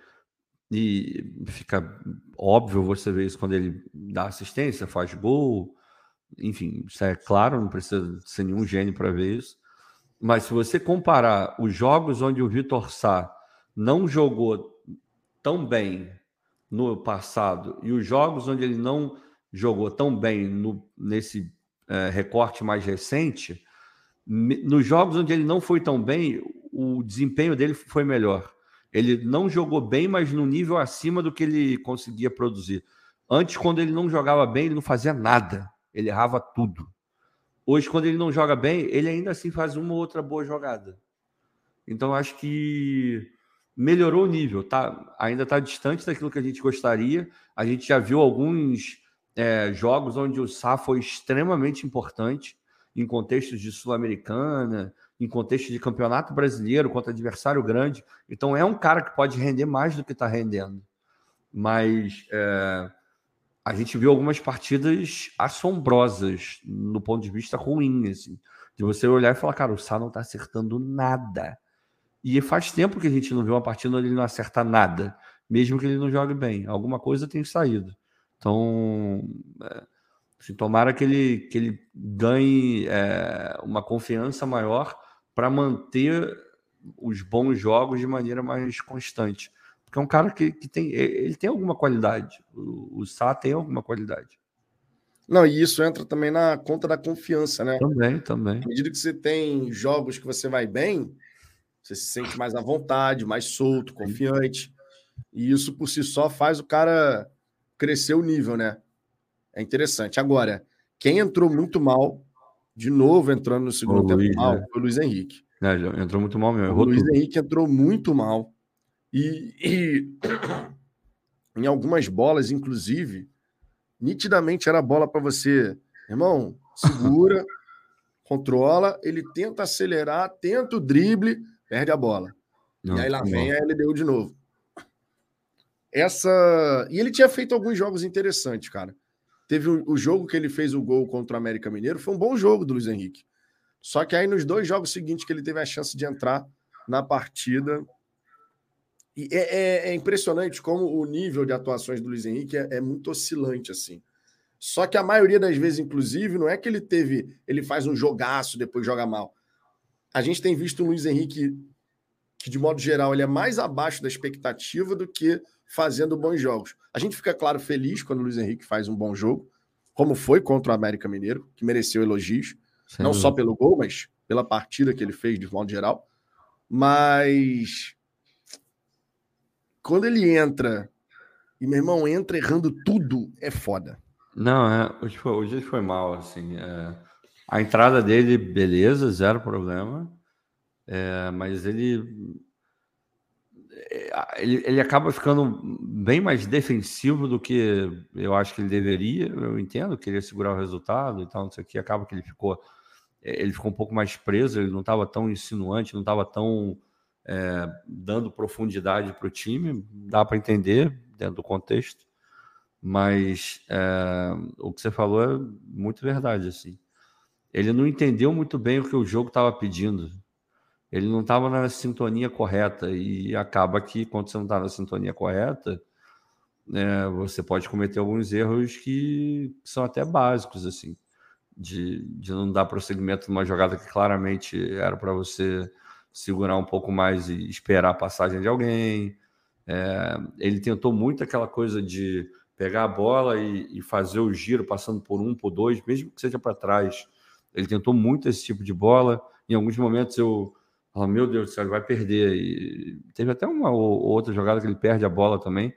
E fica óbvio você ver isso quando ele dá assistência, faz gol. Enfim, isso é claro, não precisa ser nenhum gênio para ver isso. Mas se você comparar os jogos onde o Vitor Sá não jogou tão bem no passado e os jogos onde ele não jogou tão bem no, nesse é, recorte mais recente, nos jogos onde ele não foi tão bem, o desempenho dele foi melhor. Ele não jogou bem, mas no nível acima do que ele conseguia produzir. Antes, quando ele não jogava bem, ele não fazia nada. Ele errava tudo. Hoje, quando ele não joga bem, ele ainda assim faz uma ou outra boa jogada. Então, acho que melhorou o nível, tá? Ainda está distante daquilo que a gente gostaria. A gente já viu alguns é, jogos onde o Sá foi extremamente importante em contextos de Sul-Americana, em contexto de campeonato brasileiro contra adversário grande. Então é um cara que pode render mais do que está rendendo. Mas é, a gente viu algumas partidas assombrosas no ponto de vista ruim, assim, de você olhar e falar, cara, o Sá não está acertando nada. E faz tempo que a gente não vê uma partida onde ele não acerta nada, mesmo que ele não jogue bem. Alguma coisa tem saído. Então, é, assim, tomara que ele, que ele ganhe é, uma confiança maior para manter os bons jogos de maneira mais constante. Porque é um cara que, que tem, ele tem alguma qualidade. O, o Sá tem alguma qualidade. Não, e isso entra também na conta da confiança, né? Também, também. À medida que você tem jogos que você vai bem, você se sente mais à vontade, mais solto, confiante. E isso por si só faz o cara crescer o nível, né? É interessante. Agora, quem entrou muito mal, de novo entrando no segundo o tempo Luiz, mal, né? foi o Luiz Henrique. É, entrou muito mal mesmo. O Luiz tudo. Henrique entrou muito mal. E, e em algumas bolas, inclusive, nitidamente era bola para você, irmão, segura, controla, ele tenta acelerar, tenta o drible, perde a bola. Não, e aí lá vem a LDU de novo. Essa. E ele tinha feito alguns jogos interessantes, cara. Teve o, o, jogo que ele fez o gol contra o América Mineiro, foi um bom jogo do Luiz Henrique. Só que aí nos dois jogos seguintes que ele teve a chance de entrar na partida. E é, é, é impressionante como o nível de atuações do Luiz Henrique é, é muito oscilante, assim. Só que a maioria das vezes, inclusive, não é que ele teve. Ele faz um jogaço, depois joga mal a gente tem visto o Luiz Henrique que, de modo geral, ele é mais abaixo da expectativa do que fazendo bons jogos. A gente fica, claro, feliz quando o Luiz Henrique faz um bom jogo, como foi contra o América Mineiro, que mereceu elogios, Sem não só pelo gol, mas pela partida que ele fez, de modo geral. Mas quando ele entra, e meu irmão entra errando tudo, é foda. Não, é, hoje, foi, hoje foi mal, assim. É, a entrada dele, beleza, zero problema. É, mas ele, é, ele, ele acaba ficando bem mais defensivo do que eu acho que ele deveria. Eu entendo, queria segurar o resultado e tal, não sei o que. Acaba que ele ficou, ele ficou um pouco mais preso, ele não estava tão insinuante, não estava tão é, dando profundidade para o time. Dá para entender dentro do contexto. Mas é, o que você falou é muito verdade, assim. Ele não entendeu muito bem o que o jogo estava pedindo. Ele não estava na sintonia correta e acaba que quando você não está na sintonia correta, é, você pode cometer alguns erros que são até básicos, assim, de, de não dar prosseguimento numa jogada que claramente era para você segurar um pouco mais e esperar a passagem de alguém. É, ele tentou muito aquela coisa de pegar a bola e, e, fazer o giro passando por um, por dois, mesmo que seja para trás. Ele tentou muito esse tipo de bola. Em alguns momentos eu falo, meu Deus do céu, ele vai perder. E teve até uma ou outra jogada que ele perde a bola também,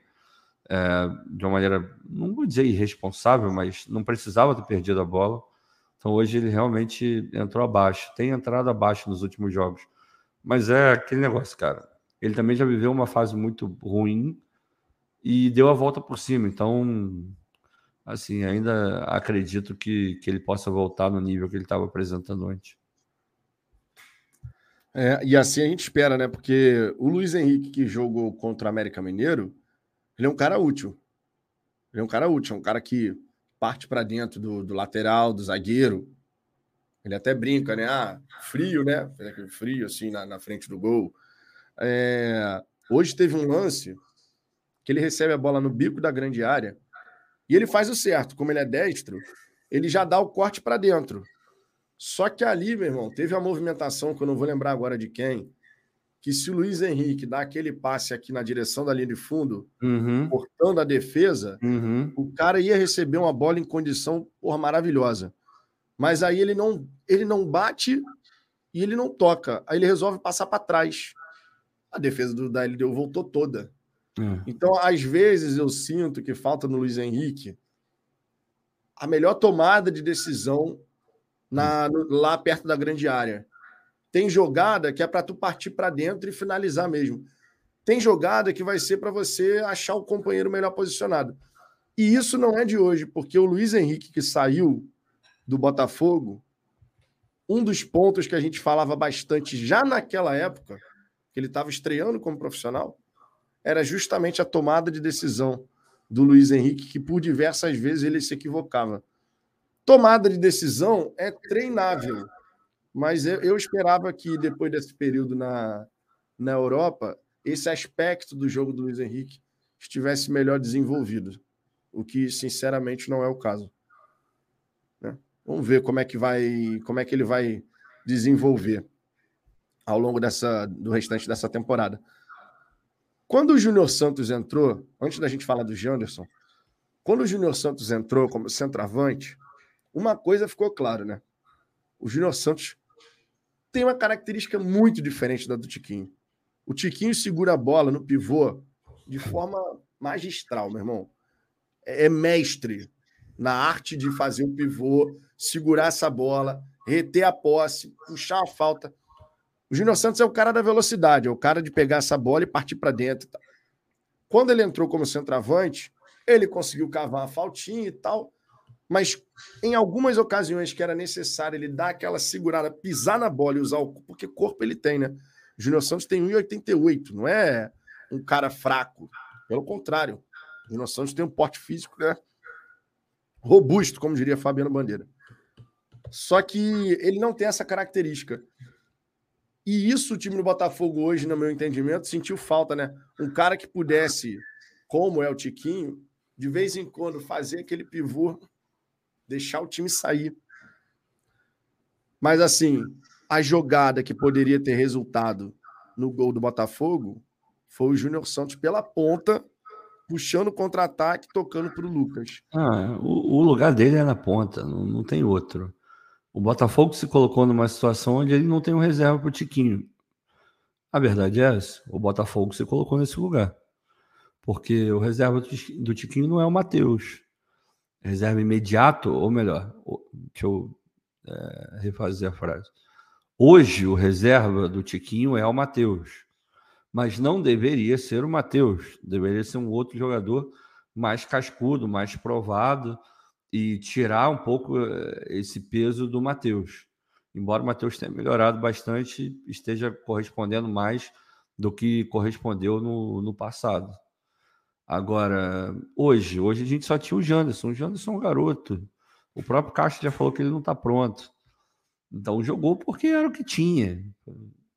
é, de uma maneira, não vou dizer irresponsável, mas não precisava ter perdido a bola. Então hoje ele realmente entrou abaixo. Tem entrado abaixo nos últimos jogos. Mas é aquele negócio, cara. Ele também já viveu uma fase muito ruim e deu a volta por cima. Então, assim, ainda acredito que, que ele possa voltar no nível que ele estava apresentando antes. É, e assim a gente espera, né? Porque o Luiz Henrique, que jogou contra o América Mineiro, ele é um cara útil. Ele é um cara útil, é um cara que parte para dentro do, do, lateral, do zagueiro. Ele até brinca, né? Ah, frio, né? Frio assim na, na frente do gol. É, hoje teve um lance que ele recebe a bola no bico da grande área e ele faz o certo. Como ele é destro, ele já dá o corte para dentro. Só que ali, meu irmão, teve a movimentação, que eu não vou lembrar agora de quem, que se o Luiz Henrique dá aquele passe aqui na direção da linha de fundo, uhum. cortando a defesa, uhum. o cara ia receber uma bola em condição porra, maravilhosa. Mas aí ele não, ele não bate e ele não toca. Aí ele resolve passar para trás. A defesa do da LDU voltou toda. É. Então, às vezes, eu sinto que falta no Luiz Henrique a melhor tomada de decisão na, lá perto da grande área. Tem jogada que é para tu partir para dentro e finalizar mesmo. Tem jogada que vai ser para você achar o companheiro melhor posicionado. E isso não é de hoje, porque o Luiz Henrique que saiu do Botafogo, um dos pontos que a gente falava bastante já naquela época, que ele estava estreando como profissional, era justamente a tomada de decisão do Luiz Henrique, que por diversas vezes ele se equivocava. Tomada de decisão é treinável, mas eu, esperava que depois desse período na, na Europa, esse aspecto do jogo do Luiz Henrique estivesse melhor desenvolvido, o que sinceramente não é o caso. Né? Vamos ver como é que vai, como é que ele vai desenvolver ao longo dessa, do restante dessa temporada. Quando o Júnior Santos entrou, antes da gente falar do Janderson, quando o Júnior Santos entrou como centroavante, uma coisa ficou clara, né? O Júnior Santos tem uma característica muito diferente da do Tiquinho. O Tiquinho segura a bola no pivô de forma magistral, meu irmão. É, é mestre na arte de fazer o pivô, segurar essa bola, reter a posse, puxar a falta. O Júnior Santos é o cara da velocidade, é o cara de pegar essa bola e partir para dentro. Quando ele entrou como centroavante, ele conseguiu cavar a faltinha e tal, mas em algumas ocasiões que era necessário ele dar aquela segurada, pisar na bola e usar o porque corpo ele tem, né? O Júnior Santos tem 1,88, não é um cara fraco. Pelo contrário, o Júnior Santos tem um porte físico né? robusto, como diria Fabiano Bandeira. Só que ele não tem essa característica. E isso o time do Botafogo hoje, no meu entendimento, sentiu falta, né? Um cara que pudesse, como é o Tiquinho, de vez em quando fazer aquele pivô, deixar o time sair. Mas assim, a jogada que poderia ter resultado no gol do Botafogo foi o Júnior Santos pela ponta, puxando contra-ataque, tocando para o Lucas. Ah, o, lugar dele é na ponta, não tem outro. O Botafogo se colocou numa situação onde ele não tem um reserva para o Tiquinho. A verdade é essa. O Botafogo você colocou nesse lugar. Porque o reserva do Tiquinho não é o Matheus. Reserva imediato, ou melhor, deixa eu é, refazer a frase. Hoje, o reserva do Tiquinho é o Matheus. Mas não deveria ser o Matheus. Deveria ser um outro jogador mais cascudo, mais provado e tirar um pouco eh, esse peso do Matheus. Embora o Matheus tenha melhorado bastante, esteja correspondendo mais do que correspondeu no, no passado. Agora, hoje, hoje a gente só tinha o Janderson. O Janderson é um garoto. O próprio Castro já falou que ele não está pronto. Então jogou porque era o que tinha.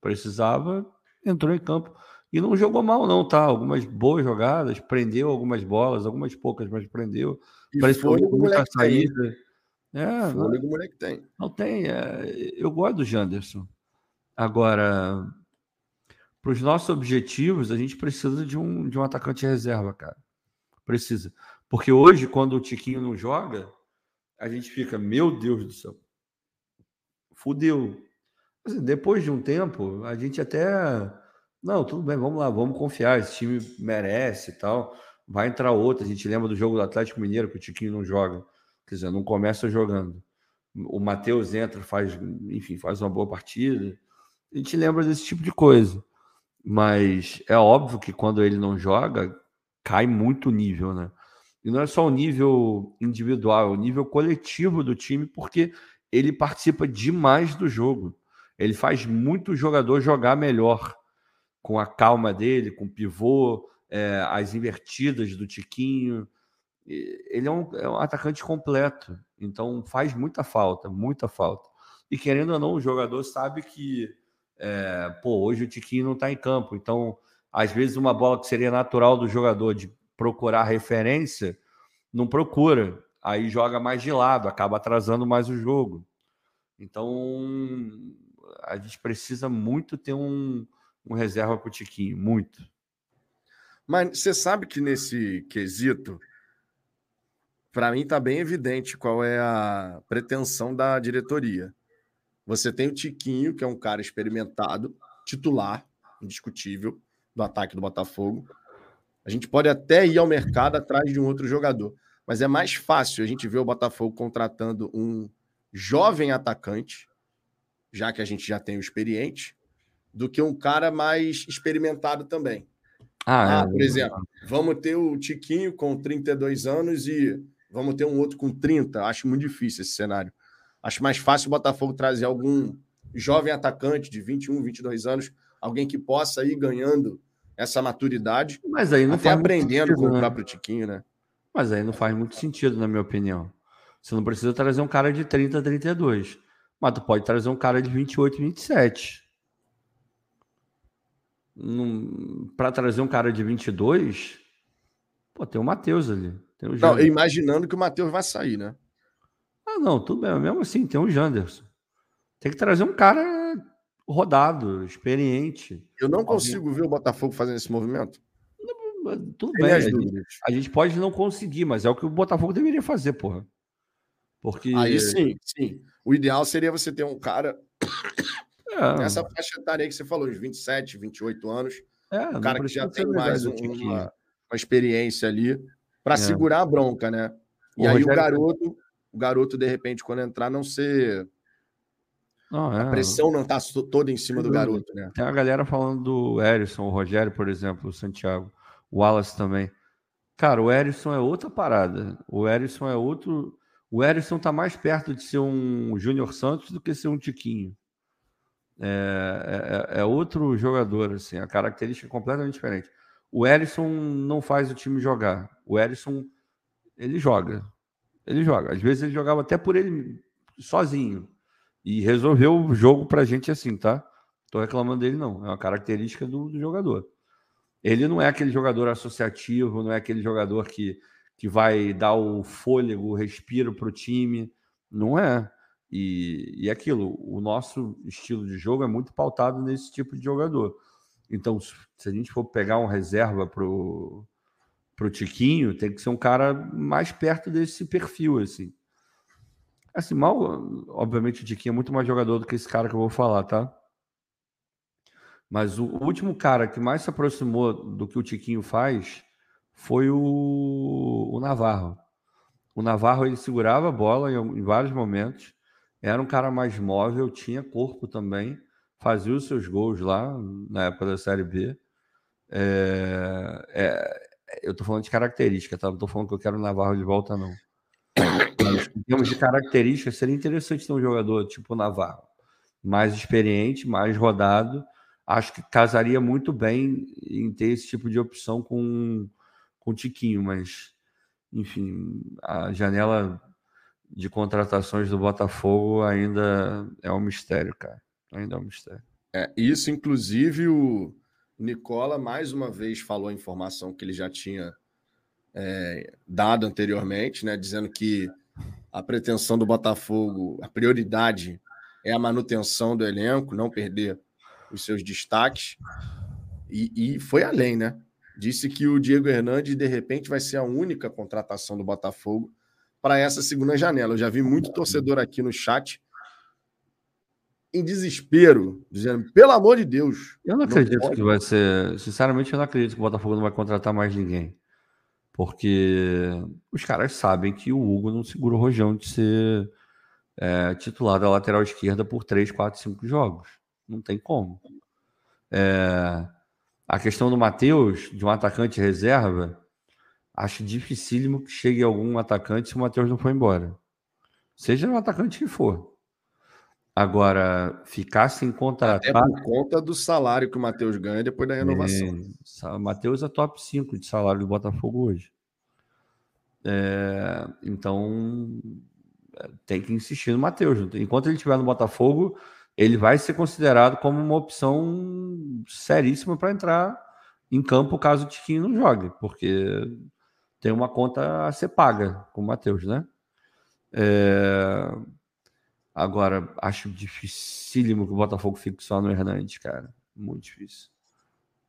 Precisava, entrou em campo. E não jogou mal, não, tá? Algumas boas jogadas, prendeu algumas bolas, algumas poucas, mas prendeu. E Principalmente muita saída. Tem. É, fôlego o moleque tem. Não tem. É, eu gosto do Janderson. Agora, para os nossos objetivos, a gente precisa de um, de um atacante reserva, cara. Precisa. Porque hoje, quando o Tiquinho não joga, a gente fica, meu Deus do céu, fudeu. Assim, depois de um tempo, a gente até não, tudo bem, vamos lá, vamos confiar. Esse time merece e tal. Vai entrar outro. A gente lembra do jogo do Atlético Mineiro, que o Tiquinho não joga. Quer dizer, não começa jogando. O Matheus entra, faz, enfim, faz uma boa partida. A gente lembra desse tipo de coisa. Mas é óbvio que quando ele não joga, cai muito o nível, né? E não é só o nível individual, é o nível coletivo do time, porque ele participa demais do jogo. Ele faz muito jogador jogar melhor com a calma dele, com o pivô, é, as invertidas do Tiquinho. Ele é um, é um, atacante completo, então faz muita falta, muita falta. E querendo ou não, o jogador sabe que, é, pô, hoje o Tiquinho não está em campo, então às vezes uma bola que seria natural do jogador de procurar referência, não procura, aí joga mais de lado, acaba atrasando mais o jogo. Então a gente precisa muito ter um, um reserva para o Tiquinho, muito. Mas você sabe que nesse quesito, para mim está bem evidente qual é a pretensão da diretoria. Você tem o Tiquinho, que é um cara experimentado, titular, indiscutível, do ataque do Botafogo. A gente pode até ir ao mercado atrás de um outro jogador, mas é mais fácil a gente ver o Botafogo contratando um jovem atacante, já que a gente já tem o experiente, do que um cara mais experimentado também. Ah, ah é. por exemplo, vamos ter o Tiquinho com 32 anos e vamos ter um outro com 30. Acho muito difícil esse cenário. Acho mais fácil o Botafogo trazer algum jovem atacante de 21, 22 anos, alguém que possa ir ganhando essa maturidade, mas aí não até aprendendo sentido, com né? o próprio Tiquinho, né? Mas aí não faz muito sentido, na minha opinião. Você não precisa trazer um cara de 30, 32. Mas tu pode trazer um cara de 28, 27 para trazer um cara de 22, pô, tem o Matheus ali. Tem o não, imaginando que o Matheus vai sair, né? Ah, não, tudo bem. Mesmo assim, tem o Janderson. Tem que trazer um cara rodado, experiente. Eu não consigo ver o Botafogo fazendo esse movimento. tudo tem bem. A gente, a gente, pode não conseguir, mas é o que o Botafogo deveria fazer, porra. Porque. Aí sim, sim. O ideal seria você ter um cara é. Essa faixa etária que você falou, de 27, 28 anos. É, um cara que já tem mais um, uma, uma, experiência ali para é. segurar a bronca, né? E o aí Rogério... o garoto, o garoto, de repente, quando entrar, não ser. Não, é. A pressão não está toda em cima do garoto, né? Tem a galera falando do Erisson, o Rogério, por exemplo, o Santiago, o Wallace também. Cara, o Erisson é outra parada. O Erisson é outro. O Erisson tá mais perto de ser um Júnior Santos do que ser um Tiquinho. É, é, é, outro jogador, assim, a característica é completamente diferente. O Erisson não faz o time jogar. O Erisson, ele joga. Ele joga. Às vezes ele jogava até por ele sozinho. E resolveu o jogo pra gente assim, tá? Tô reclamando dele, não. É uma característica do, do jogador. Ele não é aquele jogador associativo, não é aquele jogador que, que vai dar o fôlego, o respiro pro time. Não é. E, e aquilo, o nosso estilo de jogo é muito pautado nesse tipo de jogador. Então, se a gente for pegar um reserva pro, pro Tiquinho, tem que ser um cara mais perto desse perfil, assim. Assim, mal, obviamente o Tiquinho é muito mais jogador do que esse cara que eu vou falar, tá? Mas o último cara que mais se aproximou do que o Tiquinho faz foi o, o Navarro. O Navarro ele segurava a bola em, em vários momentos, era um cara mais móvel, tinha corpo também, fazia os seus gols lá na época da Série B. É, é, eu estou falando de característica, tá? Não estou falando que eu quero o Navarro de volta, não. Mas, em termos de características, seria interessante ter um jogador tipo o Navarro, mais experiente, mais rodado. Acho que casaria muito bem em ter esse tipo de opção com, com o Tiquinho, mas, enfim, a janela de contratações do Botafogo ainda é um mistério, cara. Ainda é um mistério. É, isso, inclusive, o Nicola mais uma vez falou a informação que ele já tinha é, dado anteriormente, né, dizendo que a pretensão do Botafogo, a prioridade é a manutenção do elenco, não perder os seus destaques. E, e foi além, né? Disse que o Diego Hernandes, de repente, vai ser a única contratação do Botafogo para essa segunda janela. Eu já vi muito torcedor aqui no chat em desespero, dizendo, pelo amor de Deus. Eu não acredito que vai ser. Sinceramente, eu não acredito que o Botafogo não vai contratar mais ninguém. Porque os caras sabem que o Hugo não segura o rojão de ser é, titular da lateral esquerda por 3, 4, 5 jogos. Não tem como. É, a questão do Matheus, de um atacante reserva, acho dificílimo que chegue algum atacante se o Matheus não for embora. Seja o atacante que for. Agora, ficar sem contratar. Até por conta do salário que o Matheus ganha depois da renovação. É, o Matheus é top 5 de salário do Botafogo hoje. É, então, tem que insistir no Matheus. Enquanto ele estiver no Botafogo, ele vai ser considerado como uma opção seríssima para entrar em campo caso o Tiquinho não jogue, porque tem uma conta a ser paga com o Matheus, né? É... Agora, acho dificílimo que o Botafogo fique só no Hernandes, cara. Muito difícil.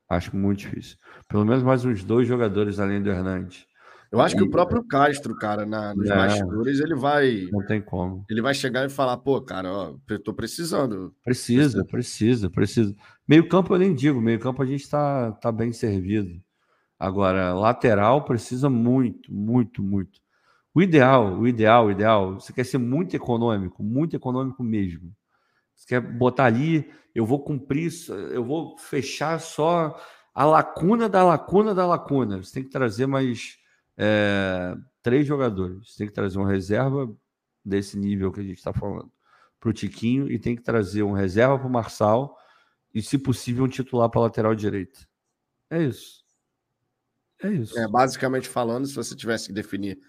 Acho muito difícil. Pelo menos mais uns dois jogadores além do Hernandes. Eu acho que o próprio Castro, cara, na, nos é, bastidores, ele vai. Não tem como. Ele vai chegar e falar, pô, cara, ó, eu tô precisando. Precisa, precisa, precisa. Meio campo eu nem digo, meio campo a gente tá, tá bem servido. Agora, lateral precisa muito, muito, muito. O ideal, o ideal, o ideal, você quer ser muito econômico, muito econômico mesmo. Você quer botar ali, eu vou cumprir, eu vou fechar só a lacuna da lacuna da lacuna. Você tem que trazer mais é, três jogadores. Você tem que trazer uma reserva desse nível que a gente está falando para o Tiquinho e tem que trazer um reserva para o Marçal e, se possível, um titular para lateral direita. É isso. É isso. É, basicamente falando, se você tivesse que definir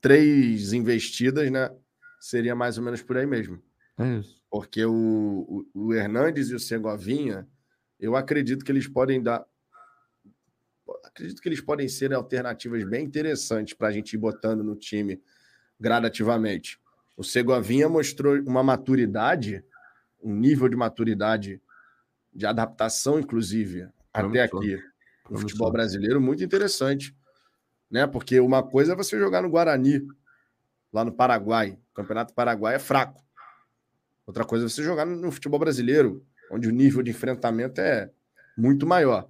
três investidas, né? Seria mais ou menos por aí mesmo. É isso. Porque o, o, o Hernandes e o Segovinha, eu acredito que eles podem dar. Acredito que eles podem ser alternativas bem interessantes para a gente ir botando no time gradativamente. O Segovinha mostrou uma maturidade, um nível de maturidade, de adaptação, inclusive, até aqui, no futebol brasileiro, muito interessante né? Porque uma coisa é você jogar no Guarani, lá no Paraguai. O Campeonato Paraguai é fraco. Outra coisa é você jogar no futebol brasileiro, onde o nível de enfrentamento é muito maior.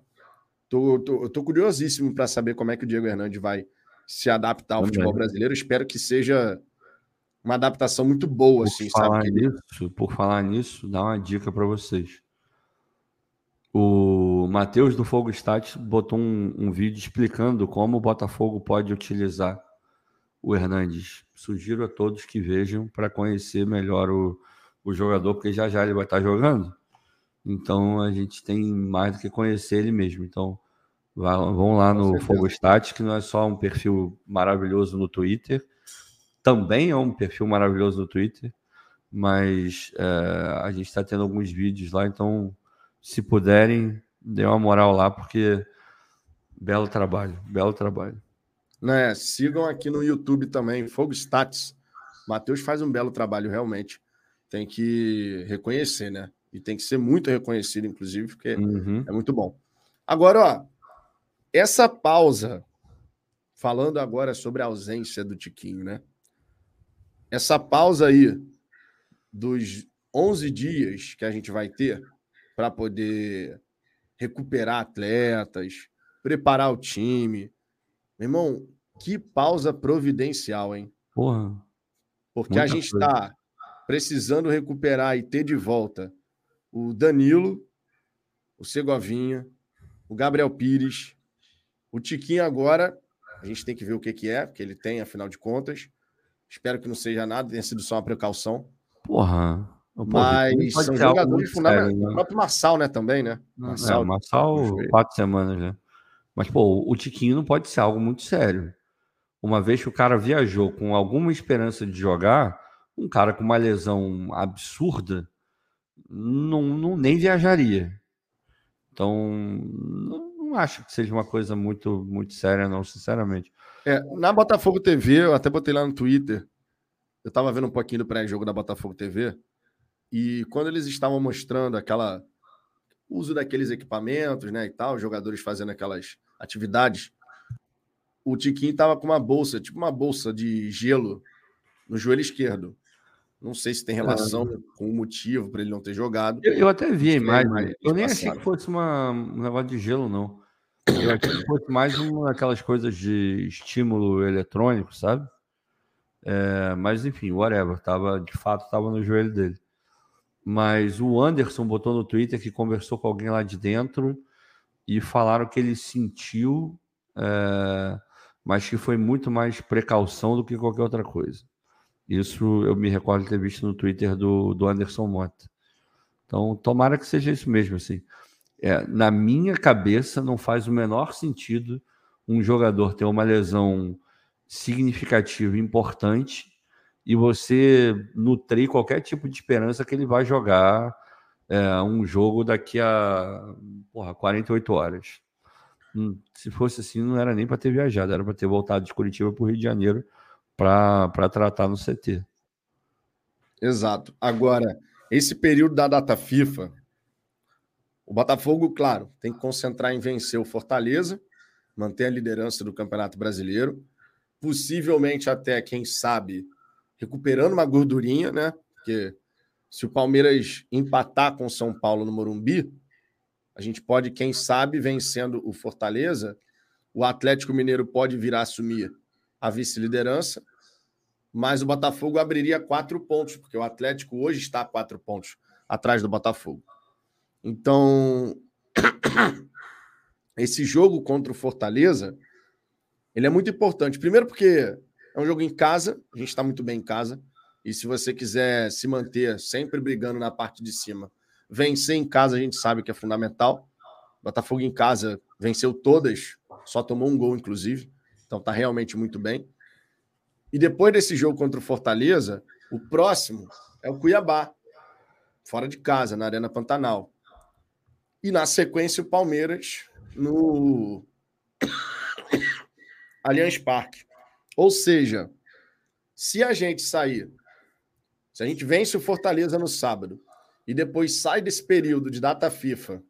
Tô, tô, eu tô curiosíssimo para saber como é que o Diego Hernandes vai se adaptar ao Também. futebol brasileiro. Espero que seja uma adaptação muito boa, por assim, falar sabe? Nisso, por falar nisso, dá uma dica para vocês. O Matheus do Fogo Stats botou um, um, vídeo explicando como o Botafogo pode utilizar o Hernandes. Sugiro a todos que vejam para conhecer melhor o, o jogador, porque já já ele vai estar jogando. Então a gente tem mais do que conhecer ele mesmo. Então vá, vão lá no Fogo Stats, que não é só um perfil maravilhoso no Twitter, também é um perfil maravilhoso no Twitter, mas é, a gente está tendo alguns vídeos lá, então se puderem, dê uma moral lá, porque belo trabalho, belo trabalho. Né, sigam aqui no YouTube também, Fogo Stats. Matheus faz um belo trabalho, realmente. Tem que reconhecer, né? E tem que ser muito reconhecido, inclusive, porque uhum. é muito bom. Agora, ó, essa pausa, falando agora sobre a ausência do Tiquinho, né? Essa pausa aí dos 11 dias que a gente vai ter, para poder recuperar atletas, preparar o time. Meu irmão, que pausa providencial, hein? Porra. Porque a gente está precisando recuperar e ter de volta o Danilo, o Segovinha, o Gabriel Pires, o Tiquinho agora. A gente tem que ver o que, que é, porque ele tem, afinal de contas. Espero que não seja nada, tenha sido só uma precaução. Porra. Mas são jogadores fundamentais. Né? O próprio Massal, né, também, né? Massal, é, Massal quatro semanas, né? Mas, pô, o Tiquinho não pode ser algo muito sério. Uma vez que o cara viajou com alguma esperança de jogar, um cara com uma lesão absurda não, não nem viajaria. Então, não, não, acho que seja uma coisa muito, muito séria, não, sinceramente. É, na Botafogo TV, eu até botei lá no Twitter, eu estava vendo um pouquinho do pré-jogo da Botafogo TV, e quando eles estavam mostrando aquela uso daqueles equipamentos, né, e tal, jogadores fazendo aquelas atividades, o Tiquinho estava com uma bolsa, tipo uma bolsa de gelo no joelho esquerdo. Não sei se tem relação ah. com o motivo para ele não ter jogado. Eu, eu até vi a imagem. Eu nem achei que fosse uma, um negócio de gelo, não. Eu achei que fosse mais uma daquelas coisas de estímulo eletrônico, sabe? É, mas enfim, whatever. Tava, de fato, estava no joelho dele. Mas o Anderson botou no Twitter que conversou com alguém lá de dentro e falaram que ele sentiu, é, mas que foi muito mais precaução do que qualquer outra coisa. Isso eu me recordo de ter visto no Twitter do, do Anderson Mota. Então, tomara que seja isso mesmo. Assim. É, na minha cabeça, não faz o menor sentido um jogador ter uma lesão significativa, importante, e você nutrir qualquer tipo de esperança que ele vai jogar é, um jogo daqui a porra, 48 horas. Hum, se fosse assim, não era nem para ter viajado, era para ter voltado de Curitiba para o Rio de Janeiro para tratar no CT. Exato. Agora, esse período da data FIFA, o Botafogo, claro, tem que concentrar em vencer o Fortaleza, manter a liderança do Campeonato Brasileiro, possivelmente até, quem sabe, recuperando uma gordurinha, né? Porque se o Palmeiras empatar com o São Paulo no Morumbi, a gente pode, quem sabe, vencendo o Fortaleza, o Atlético Mineiro pode vir a assumir a vice-liderança, mas o Botafogo abriria quatro pontos, porque o Atlético hoje está a quatro pontos atrás do Botafogo. Então, esse jogo contra o Fortaleza, ele é muito importante. Primeiro porque é um jogo em casa, a gente está muito bem em casa, e se você quiser se manter sempre brigando na parte de cima, vencer em casa a gente sabe que é fundamental. Botafogo em casa venceu todas, só tomou um gol, inclusive. Então tá realmente muito bem. E depois desse jogo contra o Fortaleza, o próximo é o Cuiabá, fora de casa, na Arena Pantanal. E na sequência o Palmeiras no Allianz Parque. Ou seja, se a gente sair, se a gente vence o Fortaleza no sábado e depois sai desse período de data FIFA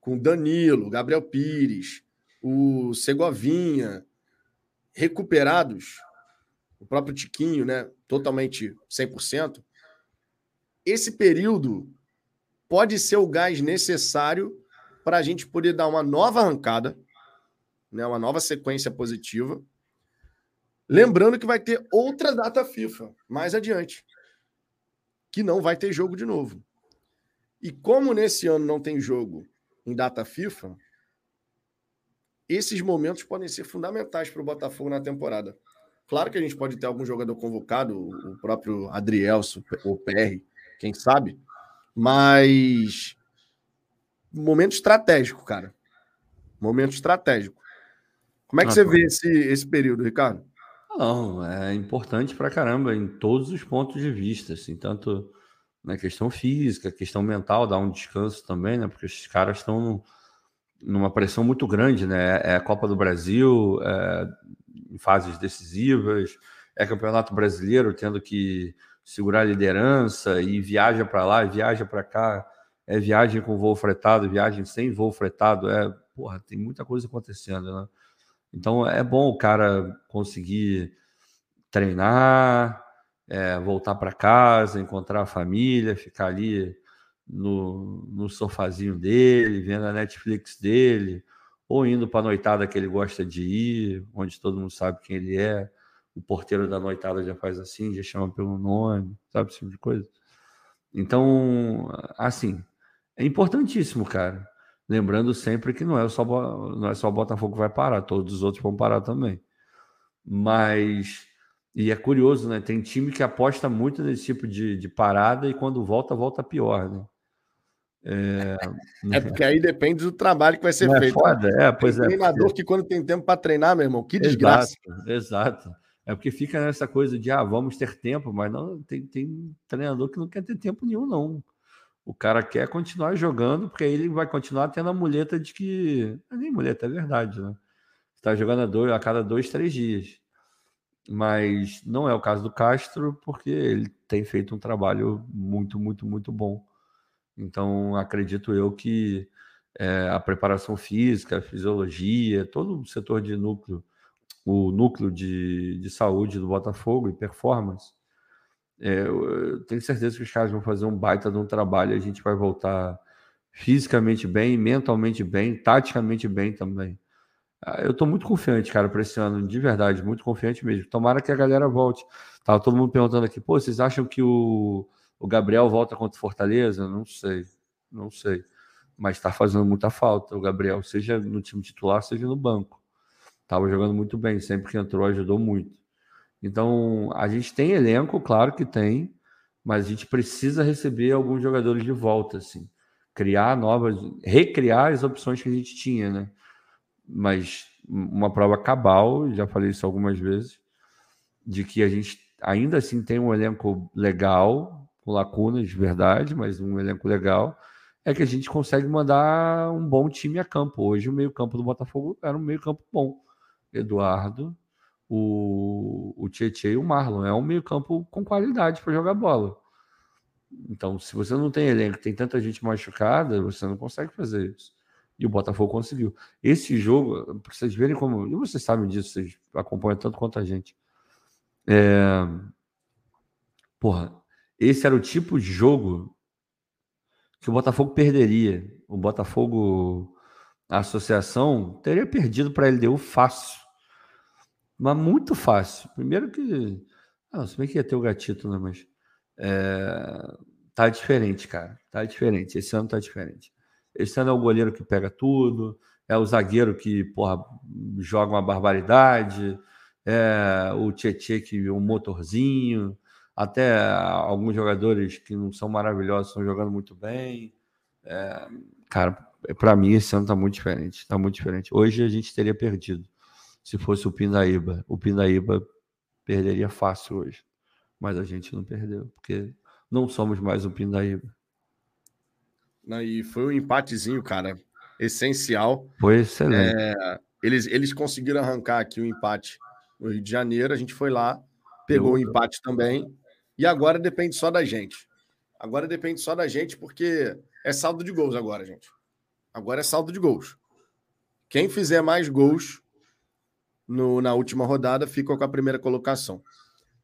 com Danilo, Gabriel Pires, o Segovinha, recuperados, o próprio Tiquinho, né, totalmente 100%, esse período pode ser o gás necessário para a gente poder dar uma nova arrancada, né, uma nova sequência positiva. Lembrando que vai ter outra data FIFA mais adiante, que não vai ter jogo de novo. E como nesse ano não tem jogo em data FIFA, esses momentos podem ser fundamentais para o Botafogo na temporada. Claro que a gente pode ter algum jogador convocado, o próprio Adrielso, o PR, quem sabe, mas momento estratégico, cara. Momento estratégico. Como é que ah, você vê esse, esse período, Ricardo? Não, é importante para caramba em todos os pontos de vista, assim, tanto na questão física, questão mental, dar um descanso também, né? Porque esses caras estão numa pressão muito grande, né? É a Copa do Brasil, é, em fases decisivas, é Campeonato Brasileiro tendo que segurar a liderança e viaja para lá, viaja para cá, é viagem com voo fretado, viagem sem voo fretado, é, porra, tem muita coisa acontecendo, né? Então é bom o cara conseguir treinar, é, voltar para casa, encontrar a família, ficar ali no, no sofazinho dele, vendo a Netflix dele, ou indo para a noitada que ele gosta de ir, onde todo mundo sabe quem ele é. O porteiro da noitada já faz assim, já chama pelo nome, sabe esse tipo de coisa. Então, assim, é importantíssimo, cara. Lembrando sempre que não é só não é só o Botafogo que vai parar, todos os outros vão parar também. Mas e é curioso, né? Tem time que aposta muito nesse tipo de, de parada e quando volta, volta pior, né? É... é porque aí depende do trabalho que vai ser é feito. É foda, é, pois tem é. treinador porque... que quando tem tempo para treinar, meu irmão, que desgraça. Exato, exato. É porque fica nessa coisa de ah, vamos ter tempo, mas não tem, tem treinador que não quer ter tempo nenhum, não. O cara quer continuar jogando, porque aí ele vai continuar tendo a muleta de que. Não é nem muleta, é verdade, né? Está jogando a, dois, a cada dois, três dias. Mas não é o caso do Castro, porque ele tem feito um trabalho muito, muito, muito bom. Então, acredito eu que é, a preparação física, a fisiologia, todo o setor de núcleo, o núcleo de, de saúde do Botafogo e performance, é, eu tenho certeza que os caras vão fazer um baita de um trabalho. A gente vai voltar fisicamente bem, mentalmente bem, taticamente bem também. Ah, eu estou muito confiante, cara, para esse ano, de verdade, muito confiante mesmo. Tomara que a galera volte. Tava todo mundo perguntando aqui, pô, vocês acham que o, o Gabriel volta contra o Fortaleza? Não sei, não sei. Mas está fazendo muita falta o Gabriel, seja no time titular, seja no banco. Tava jogando muito bem, sempre que entrou ajudou muito. Então, a gente tem elenco, claro que tem, mas a gente precisa receber alguns jogadores de volta, assim. Criar novas, recriar as opções que a gente tinha, né? Mas uma prova cabal, já falei isso algumas vezes, de que a gente ainda assim tem um elenco legal, com lacunas de verdade, mas um elenco legal, é que a gente consegue mandar um bom time a campo. Hoje o meio-campo do Botafogo era um meio-campo bom. Eduardo, o, o Tietchan e o Marlon. É um meio-campo com qualidade para jogar bola. Então, se você não tem elenco, tem tanta gente machucada, você não consegue fazer isso. E o Botafogo conseguiu. Esse jogo, para vocês verem como. E vocês sabem disso, vocês acompanham tanto quanto a gente. É... Porra, esse era o tipo de jogo que o Botafogo perderia. O Botafogo, a associação, teria perdido para a LDU fácil. Mas muito fácil. Primeiro que. Ah, se bem que ia ter o gatito, né? Mas. É... Tá diferente, cara. Tá diferente. Esse ano tá diferente. Esse ano é o goleiro que pega tudo, é o zagueiro que, porra, joga uma barbaridade, é o Tietchan que é um motorzinho, até alguns jogadores que não são maravilhosos estão jogando muito bem. É, cara, para mim esse ano tá muito diferente, tá muito diferente. Hoje a gente teria perdido se fosse o Pindaíba. O Pindaíba perderia fácil hoje. Mas a gente não perdeu, porque não somos mais o Pindaíba. E foi um empatezinho, cara, essencial. Foi excelente. É, eles, eles conseguiram arrancar aqui o um empate no Rio de Janeiro. A gente foi lá, pegou o um empate também. E agora depende só da gente. Agora depende só da gente, porque é saldo de gols agora, gente. Agora é saldo de gols. Quem fizer mais gols no, na última rodada fica com a primeira colocação.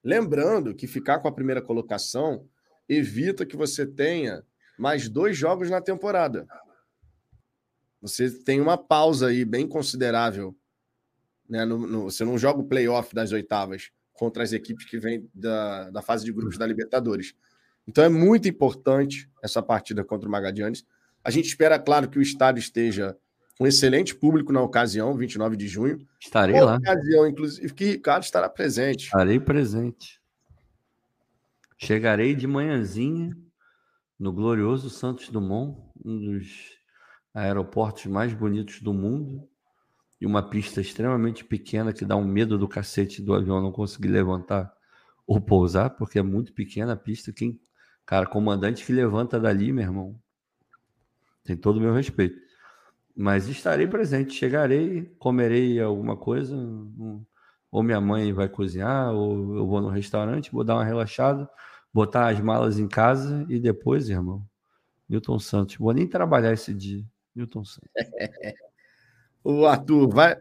Lembrando que ficar com a primeira colocação evita que você tenha mais dois jogos na temporada. Você tem uma pausa aí bem considerável. Né? No, no, você não joga o playoff das oitavas contra as equipes que vêm da, da fase de grupos da Libertadores. Então é muito importante essa partida contra o Magadianes. A gente espera, claro, que o estádio esteja um excelente público na ocasião, 29 de junho. Estarei lá. ocasião, inclusive, que Ricardo estará presente. Estarei presente. Chegarei de manhãzinha no glorioso Santos Dumont, um dos aeroportos mais bonitos do mundo, e uma pista extremamente pequena que dá um medo do cacete do avião não conseguir levantar ou pousar, porque é muito pequena a pista. Quem, cara, comandante que levanta dali, meu irmão, tem todo o meu respeito. Mas estarei presente, chegarei, comerei alguma coisa, ou minha mãe vai cozinhar, ou eu vou no restaurante, vou dar uma relaxada, botar as malas em casa e depois, irmão, Newton Santos. Vou nem trabalhar esse dia, Newton Santos. o Arthur, vai,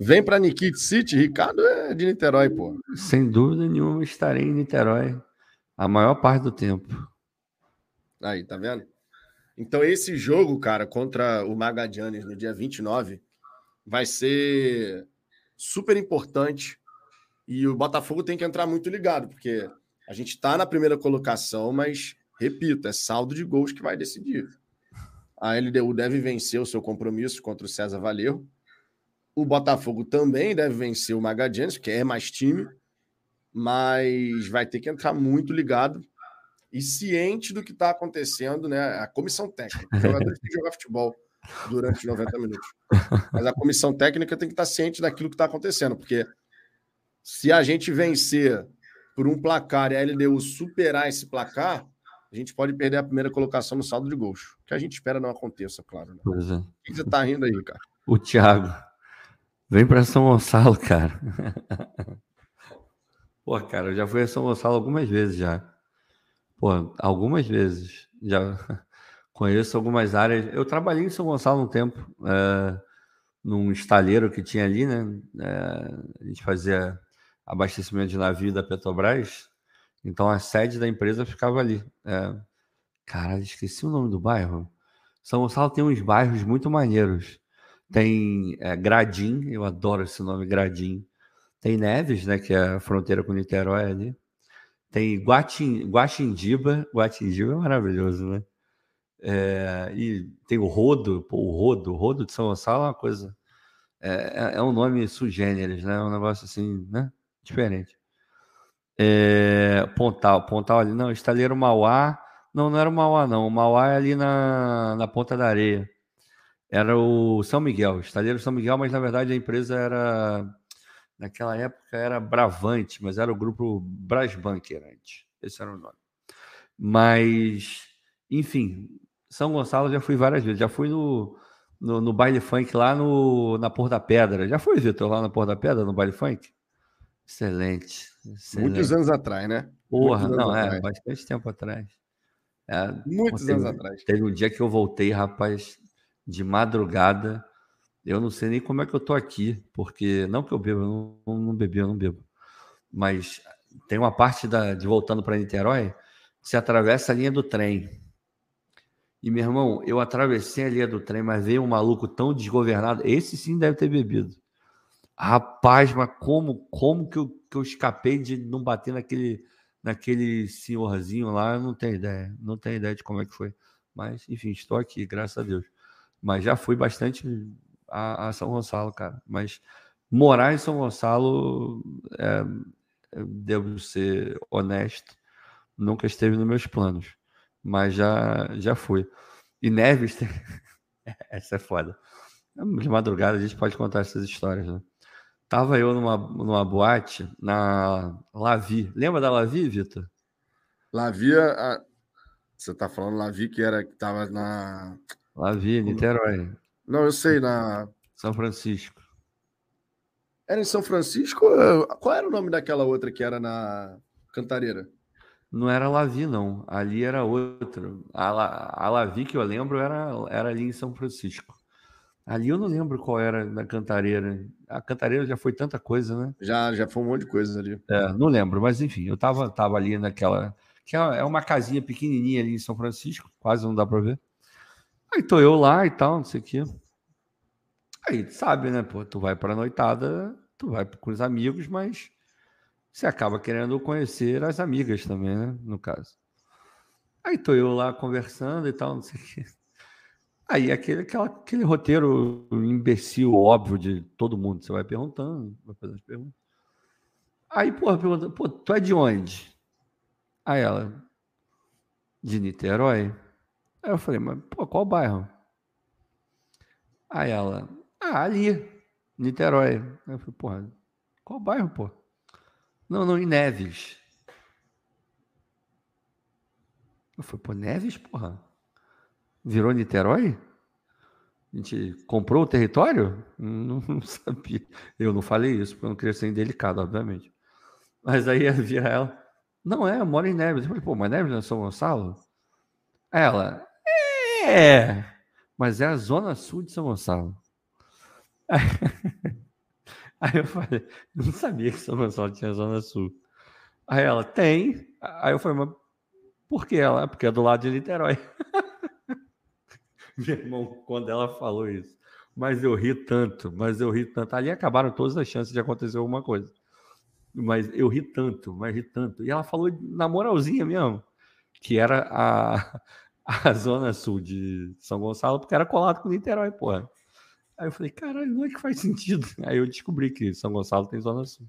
vem para Nikit City, Ricardo é de Niterói, pô. Sem dúvida nenhuma, estarei em Niterói a maior parte do tempo. Aí, tá vendo? Então, esse jogo, cara, contra o Magadianes no dia 29, vai ser super importante. E o Botafogo tem que entrar muito ligado, porque a gente está na primeira colocação, mas, repito, é saldo de gols que vai decidir. A LDU deve vencer o seu compromisso contra o César Valerro. O Botafogo também deve vencer o Magadianes, que é mais time, mas vai ter que entrar muito ligado e ciente do que está acontecendo, né? A comissão técnica. Os jogadores têm que jogar futebol durante 90 minutos. Mas a comissão técnica tem que estar tá ciente daquilo que está acontecendo, porque se a gente vencer por um placar e a LDU superar esse placar, a gente pode perder a primeira colocação no saldo de gols. Que a gente espera não aconteça, claro. Né? Pois é. O que você tá rindo aí, cara? O Thiago. Vem para São Gonçalo, cara. Pô, cara, eu já fui a São Gonçalo algumas vezes já. Pô, algumas vezes. Já conheço algumas áreas. Eu trabalhei em São Gonçalo um tempo, é, num estaleiro que tinha ali, né? É, a gente fazia abastecimento de navio da Petrobras. Então a sede da empresa ficava ali. É... Caralho, esqueci o nome do bairro. São Gonçalo tem uns bairros muito maneiros. Tem é, Gradim, eu adoro esse nome, Gradim. Tem Neves, né, que é a fronteira com Niterói ali. Tem Guaxindiba, Guaxindiba é maravilhoso, né? É, e tem o Rodo, pô, o Rodo, o Rodo de São Gonçalo é uma coisa. É, é, é um nome sugêneres, né? É um negócio assim, né? Diferente. É, Pontal, Pontal ali, não, Estaleiro Mauá. Não, não era o Mauá, não. O Mauá é ali na, na Ponta da Areia. Era o São Miguel, Estaleiro São Miguel, mas na verdade a empresa era. Naquela época era Bravante, mas era o grupo Brasbanker antes. Esse era o nome. Mas, enfim, São Gonçalo já fui várias vezes. Já fui no, no, no baile funk lá no, na Porta da Pedra. Já foi, Vitor, lá na Porta da Pedra, no baile funk? Excelente, excelente. Muitos anos atrás, né? Porra, não, é, bastante tempo atrás. É, Muitos teve, anos atrás. Teve um dia que eu voltei, rapaz, de madrugada. Eu não sei nem como é que eu tô aqui, porque não que eu bebo, eu não, não bebi, eu não bebo. Mas tem uma parte da, de voltando para Niterói, você atravessa a linha do trem. E, meu irmão, eu atravessei a linha do trem, mas veio um maluco tão desgovernado. Esse sim deve ter bebido. Rapaz, mas como, como que, eu, que eu escapei de não bater naquele, naquele senhorzinho lá? Eu não tenho ideia. Não tenho ideia de como é que foi. Mas, enfim, estou aqui, graças a Deus. Mas já fui bastante a, a São Gonçalo, cara. Mas morar em São Gonçalo, é, devo ser honesto, nunca esteve nos meus planos. Mas já, já fui. E Neves, essa é foda. De madrugada a gente pode contar essas histórias, né? Tava eu numa, numa boate na Lavi. Lembra da Lavi, Vitor? Lavi, a... você tá falando Lavi que era que tava na Lavi, Niterói. Não, eu sei, na São Francisco. Era em São Francisco? Qual era o nome daquela outra que era na Cantareira? Não era Lavi, não. Ali era outra. A, La... a Lavi que eu lembro era, era ali em São Francisco. Ali eu não lembro qual era na Cantareira. A Cantareira já foi tanta coisa, né? Já, já foi um monte de coisas ali. É, não lembro, mas enfim, eu tava, tava ali naquela. Que é, é uma casinha pequenininha ali em São Francisco, quase não dá para ver. Aí tô eu lá e tal, não sei o quê. Aí, sabe, né? Pô, tu vai pra noitada, tu vai com os amigos, mas você acaba querendo conhecer as amigas também, né? No caso. Aí tô eu lá conversando e tal, não sei o quê. Aí aquele, aquela, aquele roteiro imbecil, óbvio, de todo mundo. Você vai perguntando, vai fazendo as perguntas. Aí, porra, pergunta, pô, tu é de onde? Aí ela, de Niterói. Aí eu falei, mas, pô, qual bairro? Aí ela, ah, ali, Niterói. Aí eu falei, porra, qual bairro, pô? Não, não, em Neves. Eu falei, pô, Neves, porra? Virou Niterói? A gente comprou o território? Não, não, sabia. Eu não falei isso, porque eu não queria ser indelicado, obviamente. Mas aí vira ela. Não é, eu moro em Neves. Eu falei, pô, mas Neves não é São Gonçalo? Ela, é, mas é a zona sul de São Gonçalo. Aí, eu falei, não sabia que São Gonçalo tinha zona sul. Aí ela, tem. Aí eu falei, mas por que ela? Porque é do lado de Niterói. Meu irmão, quando ela falou isso. Mas eu ri tanto, mas eu ri tanto. Ali acabaram todas as chances de acontecer alguma coisa. Mas eu ri tanto, mas ri tanto. E ela falou na moralzinha mesmo, que era a, a zona sul de São Gonçalo, porque era colado com Niterói, porra. Aí eu falei, caralho, não é que faz sentido. Aí eu descobri que São Gonçalo tem zona sul.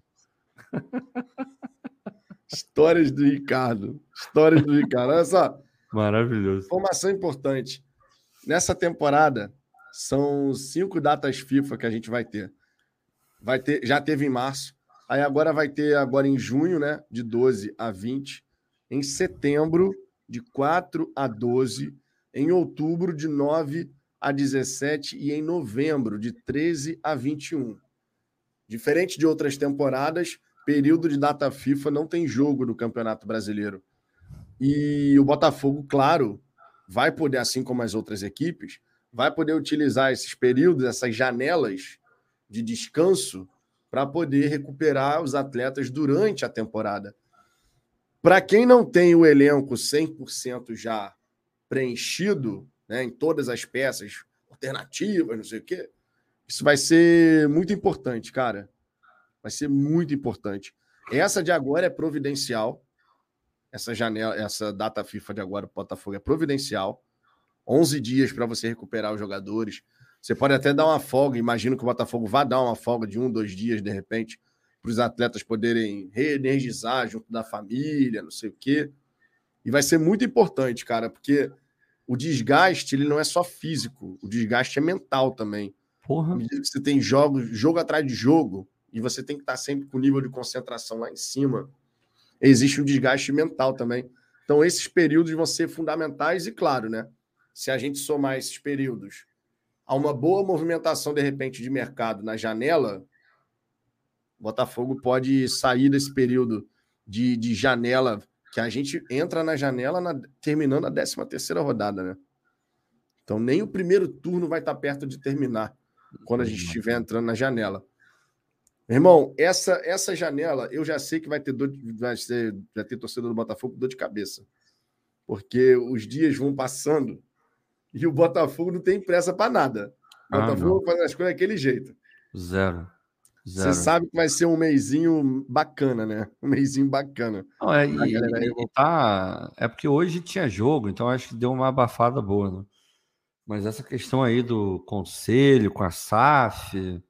Histórias do Ricardo. Histórias do Ricardo. Olha só. Maravilhoso. Informação importante. Nessa temporada, são cinco datas FIFA que a gente vai ter. Vai ter, já teve em março. Aí agora vai ter agora em junho, né? De 12 a 20. Em setembro, de 4 a 12. Em outubro, de 9 a 17. E em novembro, de 13 a 21. Diferente de outras temporadas, período de data FIFA não tem jogo no Campeonato Brasileiro. E o Botafogo, claro, vai poder, assim como as outras equipes, vai poder utilizar esses períodos, essas janelas de descanso para poder recuperar os atletas durante a temporada. Para quem não tem o elenco 100% já preenchido, né, em todas as peças alternativas, não sei o quê, isso vai ser muito importante, cara. Vai ser muito importante. Essa de agora é providencial. Essa janela, essa data FIFA de agora, o Botafogo é providencial. 11 dias para você recuperar os jogadores. Você pode até dar uma folga. Imagino que o Botafogo vá dar uma folga de um, dois dias, de repente, para os atletas poderem reenergizar junto da família, não sei o quê. E vai ser muito importante, cara, porque o desgaste ele não é só físico, o desgaste é mental também. Porra. Você tem jogo, jogo atrás de jogo, e você tem que estar sempre com o nível de concentração lá em cima. Existe um desgaste mental também. Então, esses períodos vão ser fundamentais, e claro, né? Se a gente somar esses períodos a uma boa movimentação, de repente, de mercado na janela, Botafogo pode sair desse período de, de janela, que a gente entra na janela na, terminando a 13 terceira rodada, né? Então, nem o primeiro turno vai estar perto de terminar quando a gente estiver entrando na janela. Irmão, essa essa janela eu já sei que vai ter dor, vai ser, vai ter torcedor do Botafogo dor de cabeça. Porque os dias vão passando e o Botafogo não tem pressa para nada. O ah, Botafogo faz as coisas daquele jeito. Zero. Zero. Você sabe que vai ser um mêsinho bacana, né? Um mêsinho bacana. Não, é, e, e, tá, é porque hoje tinha jogo, então acho que deu uma abafada boa, né? Mas essa questão aí do conselho com a SAF,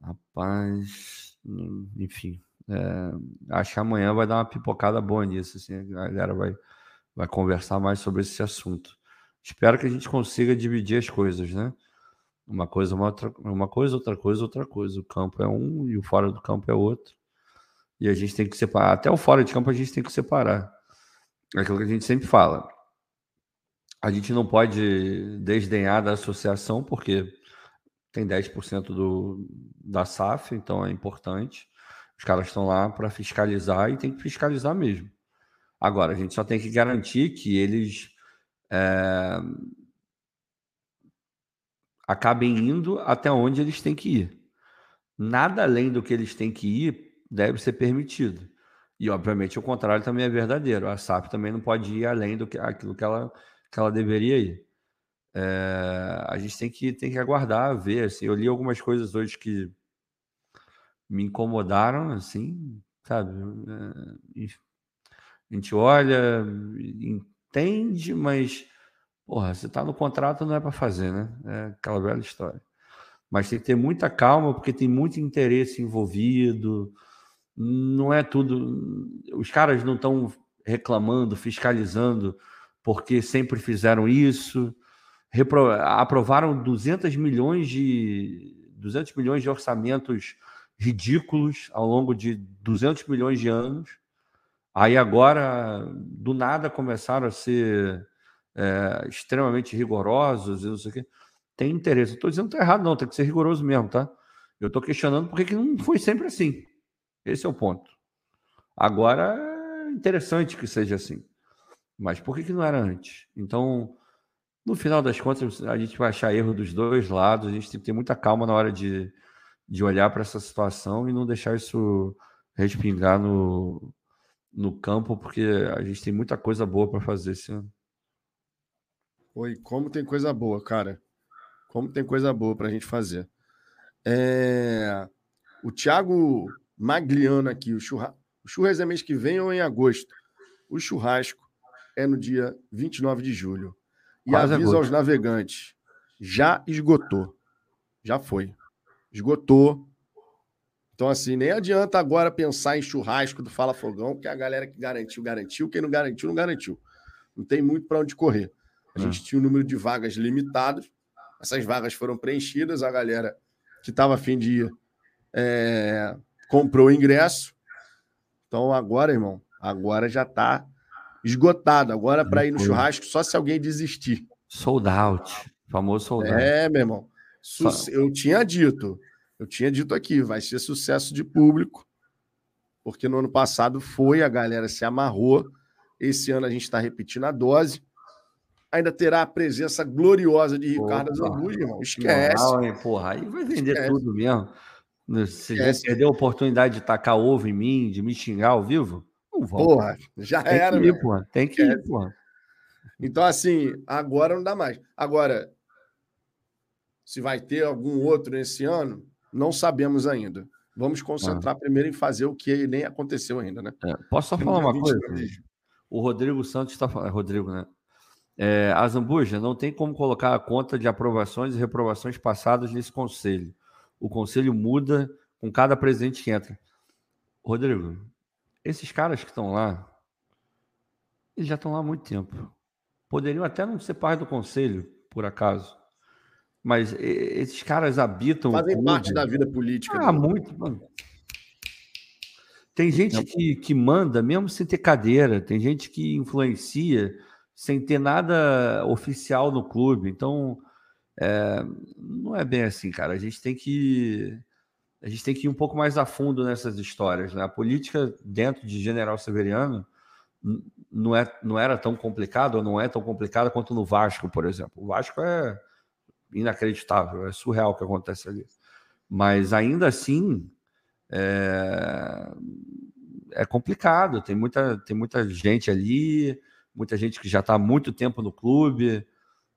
Rapaz, enfim. É, acho que amanhã vai dar uma pipocada boa nisso. Assim, a galera vai, vai conversar mais sobre esse assunto. Espero que a gente consiga dividir as coisas, né? Uma coisa, uma, outra, uma coisa, outra coisa, outra coisa. O campo é um e o fora do campo é outro. E a gente tem que separar. Até o fora de campo a gente tem que separar. É aquilo que a gente sempre fala. A gente não pode desdenhar da associação, porque tem 10% do, da SAF, então é importante. Os caras estão lá para fiscalizar e tem que fiscalizar mesmo. Agora, a gente só tem que garantir que eles é, acabem indo até onde eles têm que ir. Nada além do que eles têm que ir deve ser permitido. E, obviamente, o contrário também é verdadeiro. A SAF também não pode ir além do que aquilo que ela, que ela deveria ir. É, a gente tem que, tem que aguardar, ver. Assim, eu li algumas coisas hoje que me incomodaram, assim, sabe? É, a gente olha, entende, mas, porra, você tá no contrato, não é para fazer, né? É aquela velha história. Mas tem que ter muita calma, porque tem muito interesse envolvido. Não é tudo. Os caras não estão reclamando, fiscalizando, porque sempre fizeram isso repro, aprovaram 200 milhões de 200 milhões de orçamentos ridículos ao longo de 200 milhões de anos. Aí agora, do nada, começaram a ser é, extremamente rigorosos, não sei o quê. Tem interesse. Estou dizendo que está errado, não, tem que ser rigoroso mesmo, tá? Eu estou questionando porque que não foi sempre assim. Esse é o ponto. Agora é interessante que seja assim. Mas por que, que não era antes? Então, no final das contas, a gente vai achar erro dos dois lados, a gente tem que ter muita calma na hora de, de olhar para essa situação e não deixar isso respingar no, no campo, porque a gente tem muita coisa boa para fazer esse ano. Oi, como tem coisa boa, cara. Como tem coisa boa pra gente fazer. É... O Thiago Magliano aqui, o, churra... o churras é mês que vem ou em agosto? O churrasco é no dia 29 de julho. E Quase avisa aos navegantes: já esgotou. Já foi. Esgotou. Então, assim, nem adianta agora pensar em churrasco do Fala Fogão, que a galera que garantiu, garantiu. Quem não garantiu, não garantiu. Não tem muito para onde correr. A é. gente tinha um número de vagas limitado. Essas vagas foram preenchidas. A galera que estava afim de ir é, comprou o ingresso. Então, agora, irmão, agora já está esgotado. Agora, para ir no churrasco, só se alguém desistir. Sold out. Famoso sold out. É, meu irmão. Eu tinha dito, eu tinha dito aqui, vai ser sucesso de público, porque no ano passado foi, a galera se amarrou. Esse ano a gente está repetindo a dose. Ainda terá a presença gloriosa de Ricardo Zambuja, irmão. Esquece. Moral, hein, porra, aí vai vender Esquece. tudo mesmo. Você já perdeu a oportunidade de tacar ovo em mim, de me xingar ao vivo? Não vou. Porra, já Tem era. Que ir, porra. Tem que ir, porra. Então, assim, agora não dá mais. Agora, se vai ter algum outro nesse ano, não sabemos ainda. Vamos concentrar ah. primeiro em fazer o que nem aconteceu ainda, né? É, posso só falar uma coisa? O Rodrigo Santos está falando. Rodrigo, né? É, a Zambuja não tem como colocar a conta de aprovações e reprovações passadas nesse conselho. O conselho muda com cada presidente que entra. Rodrigo, esses caras que estão lá, eles já estão lá há muito tempo. Poderiam até não ser parte do conselho, por acaso. Mas esses caras habitam. Fazem parte da vida política. Ah, muito, mano. Tem gente que, que manda mesmo sem ter cadeira, tem gente que influencia sem ter nada oficial no clube. Então, é, não é bem assim, cara. A gente tem que a gente tem que ir um pouco mais a fundo nessas histórias. Né? A política dentro de General Severiano não, é, não era tão complicada ou não é tão complicada quanto no Vasco, por exemplo. O Vasco é inacreditável, é surreal o que acontece ali. Mas ainda assim é, é complicado, tem muita, tem muita gente ali, muita gente que já está há muito tempo no clube.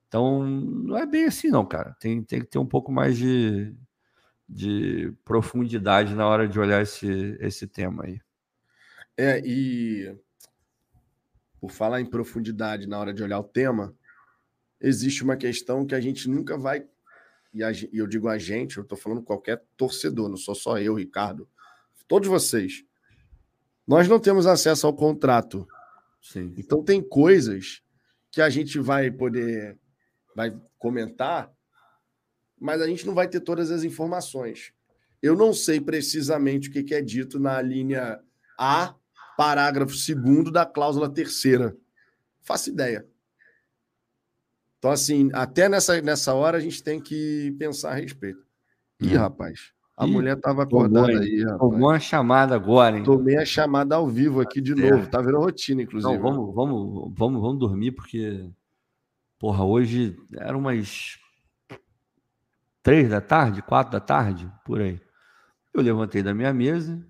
Então, não é bem assim, não, cara. Tem, tem que ter um pouco mais de, de profundidade na hora de olhar esse, esse tema aí. É, e por falar em profundidade na hora de olhar o tema, existe uma questão que a gente nunca vai. E, e eu digo a gente, eu estou falando qualquer torcedor, não sou só eu, Ricardo. Todos vocês. Nós não temos acesso ao contrato. Sim. Então tem coisas que a gente vai poder vai comentar, mas a gente não vai ter todas as informações. Eu não sei precisamente o que é dito na linha A, parágrafo 2 da cláusula terceira. Faço ideia. Então, assim, até nessa, nessa hora a gente tem que pensar a respeito. Ih, hum. rapaz, a Ih, mulher estava acordada tomou, aí, rapaz. Tomou uma chamada agora, hein? Tomei a chamada ao vivo aqui de é. novo. Tá vendo rotina, inclusive. Não, vamos, vamos, vamos, vamos dormir, porque, porra, hoje eram umas três da tarde, quatro da tarde, por aí. Eu levantei da minha mesa,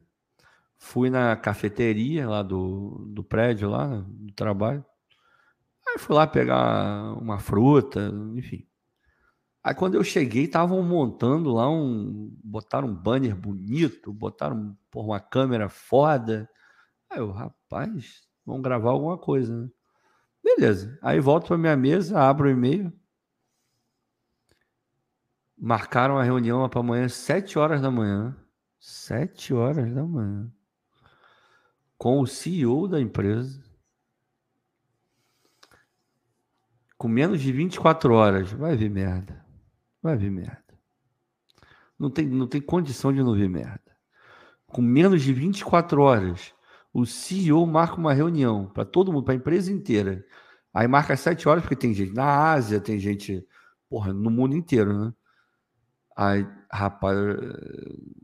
fui na cafeteria lá do, do prédio, lá do trabalho. Aí fui lá pegar uma fruta, enfim. Aí quando eu cheguei, estavam montando lá um. Botaram um banner bonito, botaram por uma câmera foda. Aí eu, rapaz, vamos gravar alguma coisa, né? Beleza. Aí volto para minha mesa, abro o e-mail. Marcaram a reunião para amanhã, 7 horas da manhã. 7 horas da manhã. Com o CEO da empresa. com menos de 24 horas, vai ver merda. Vai ver merda. Não tem, não tem condição de não ver merda. Com menos de 24 horas, o CEO marca uma reunião para todo mundo, para a empresa inteira. Aí marca 7 horas, porque tem gente na Ásia, tem gente, porra, no mundo inteiro, né? Aí, rapaz,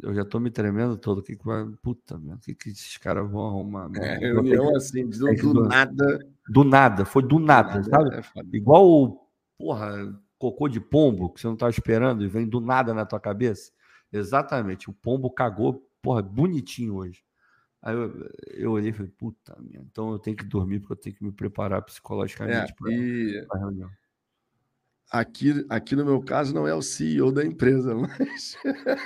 eu já tô me tremendo todo. Que, puta, meu, o que, que esses caras vão arrumar? É, reunião assim, do, do, do nada. Do nada, foi do nada, do nada sabe? É Igual, porra, cocô de pombo, que você não tá esperando e vem do nada na tua cabeça. Exatamente, o pombo cagou, porra, bonitinho hoje. Aí eu, eu olhei e falei, puta, minha, então eu tenho que dormir porque eu tenho que me preparar psicologicamente é, para a reunião. Aqui, aqui no meu caso não é o CEO da empresa, mas.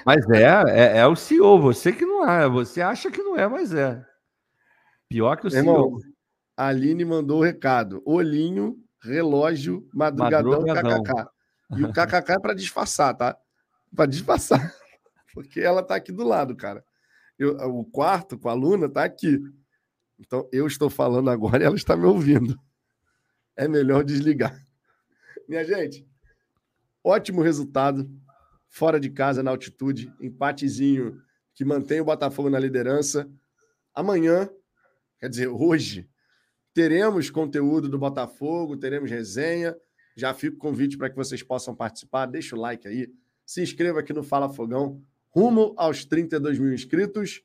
Mas é, é, é o CEO, você que não é. Você acha que não é, mas é. Pior que o Irmão, CEO. A Aline mandou o recado: olhinho, relógio, madrugadão, madrugadão. kkk. E o kkk é para disfarçar, tá? Para disfarçar. Porque ela tá aqui do lado, cara. Eu, o quarto com a Luna tá aqui. Então eu estou falando agora e ela está me ouvindo. É melhor desligar. Minha gente, ótimo resultado. Fora de casa, na altitude. Empatezinho que mantém o Botafogo na liderança. Amanhã, quer dizer, hoje, teremos conteúdo do Botafogo, teremos resenha. Já fico convite para que vocês possam participar. Deixa o like aí. Se inscreva aqui no Fala Fogão. Rumo aos 32 mil inscritos.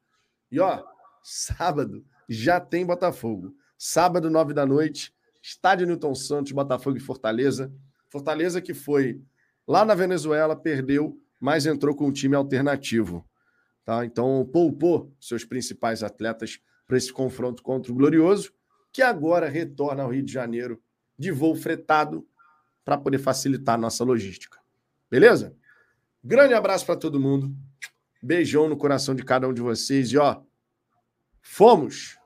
E ó, sábado já tem Botafogo. Sábado, nove da noite, estádio Newton Santos, Botafogo e Fortaleza. Fortaleza que foi lá na Venezuela, perdeu, mas entrou com um time alternativo. Tá? Então, poupou seus principais atletas para esse confronto contra o Glorioso, que agora retorna ao Rio de Janeiro de voo fretado para poder facilitar a nossa logística. Beleza? Grande abraço para todo mundo. Beijão no coração de cada um de vocês. E ó, fomos!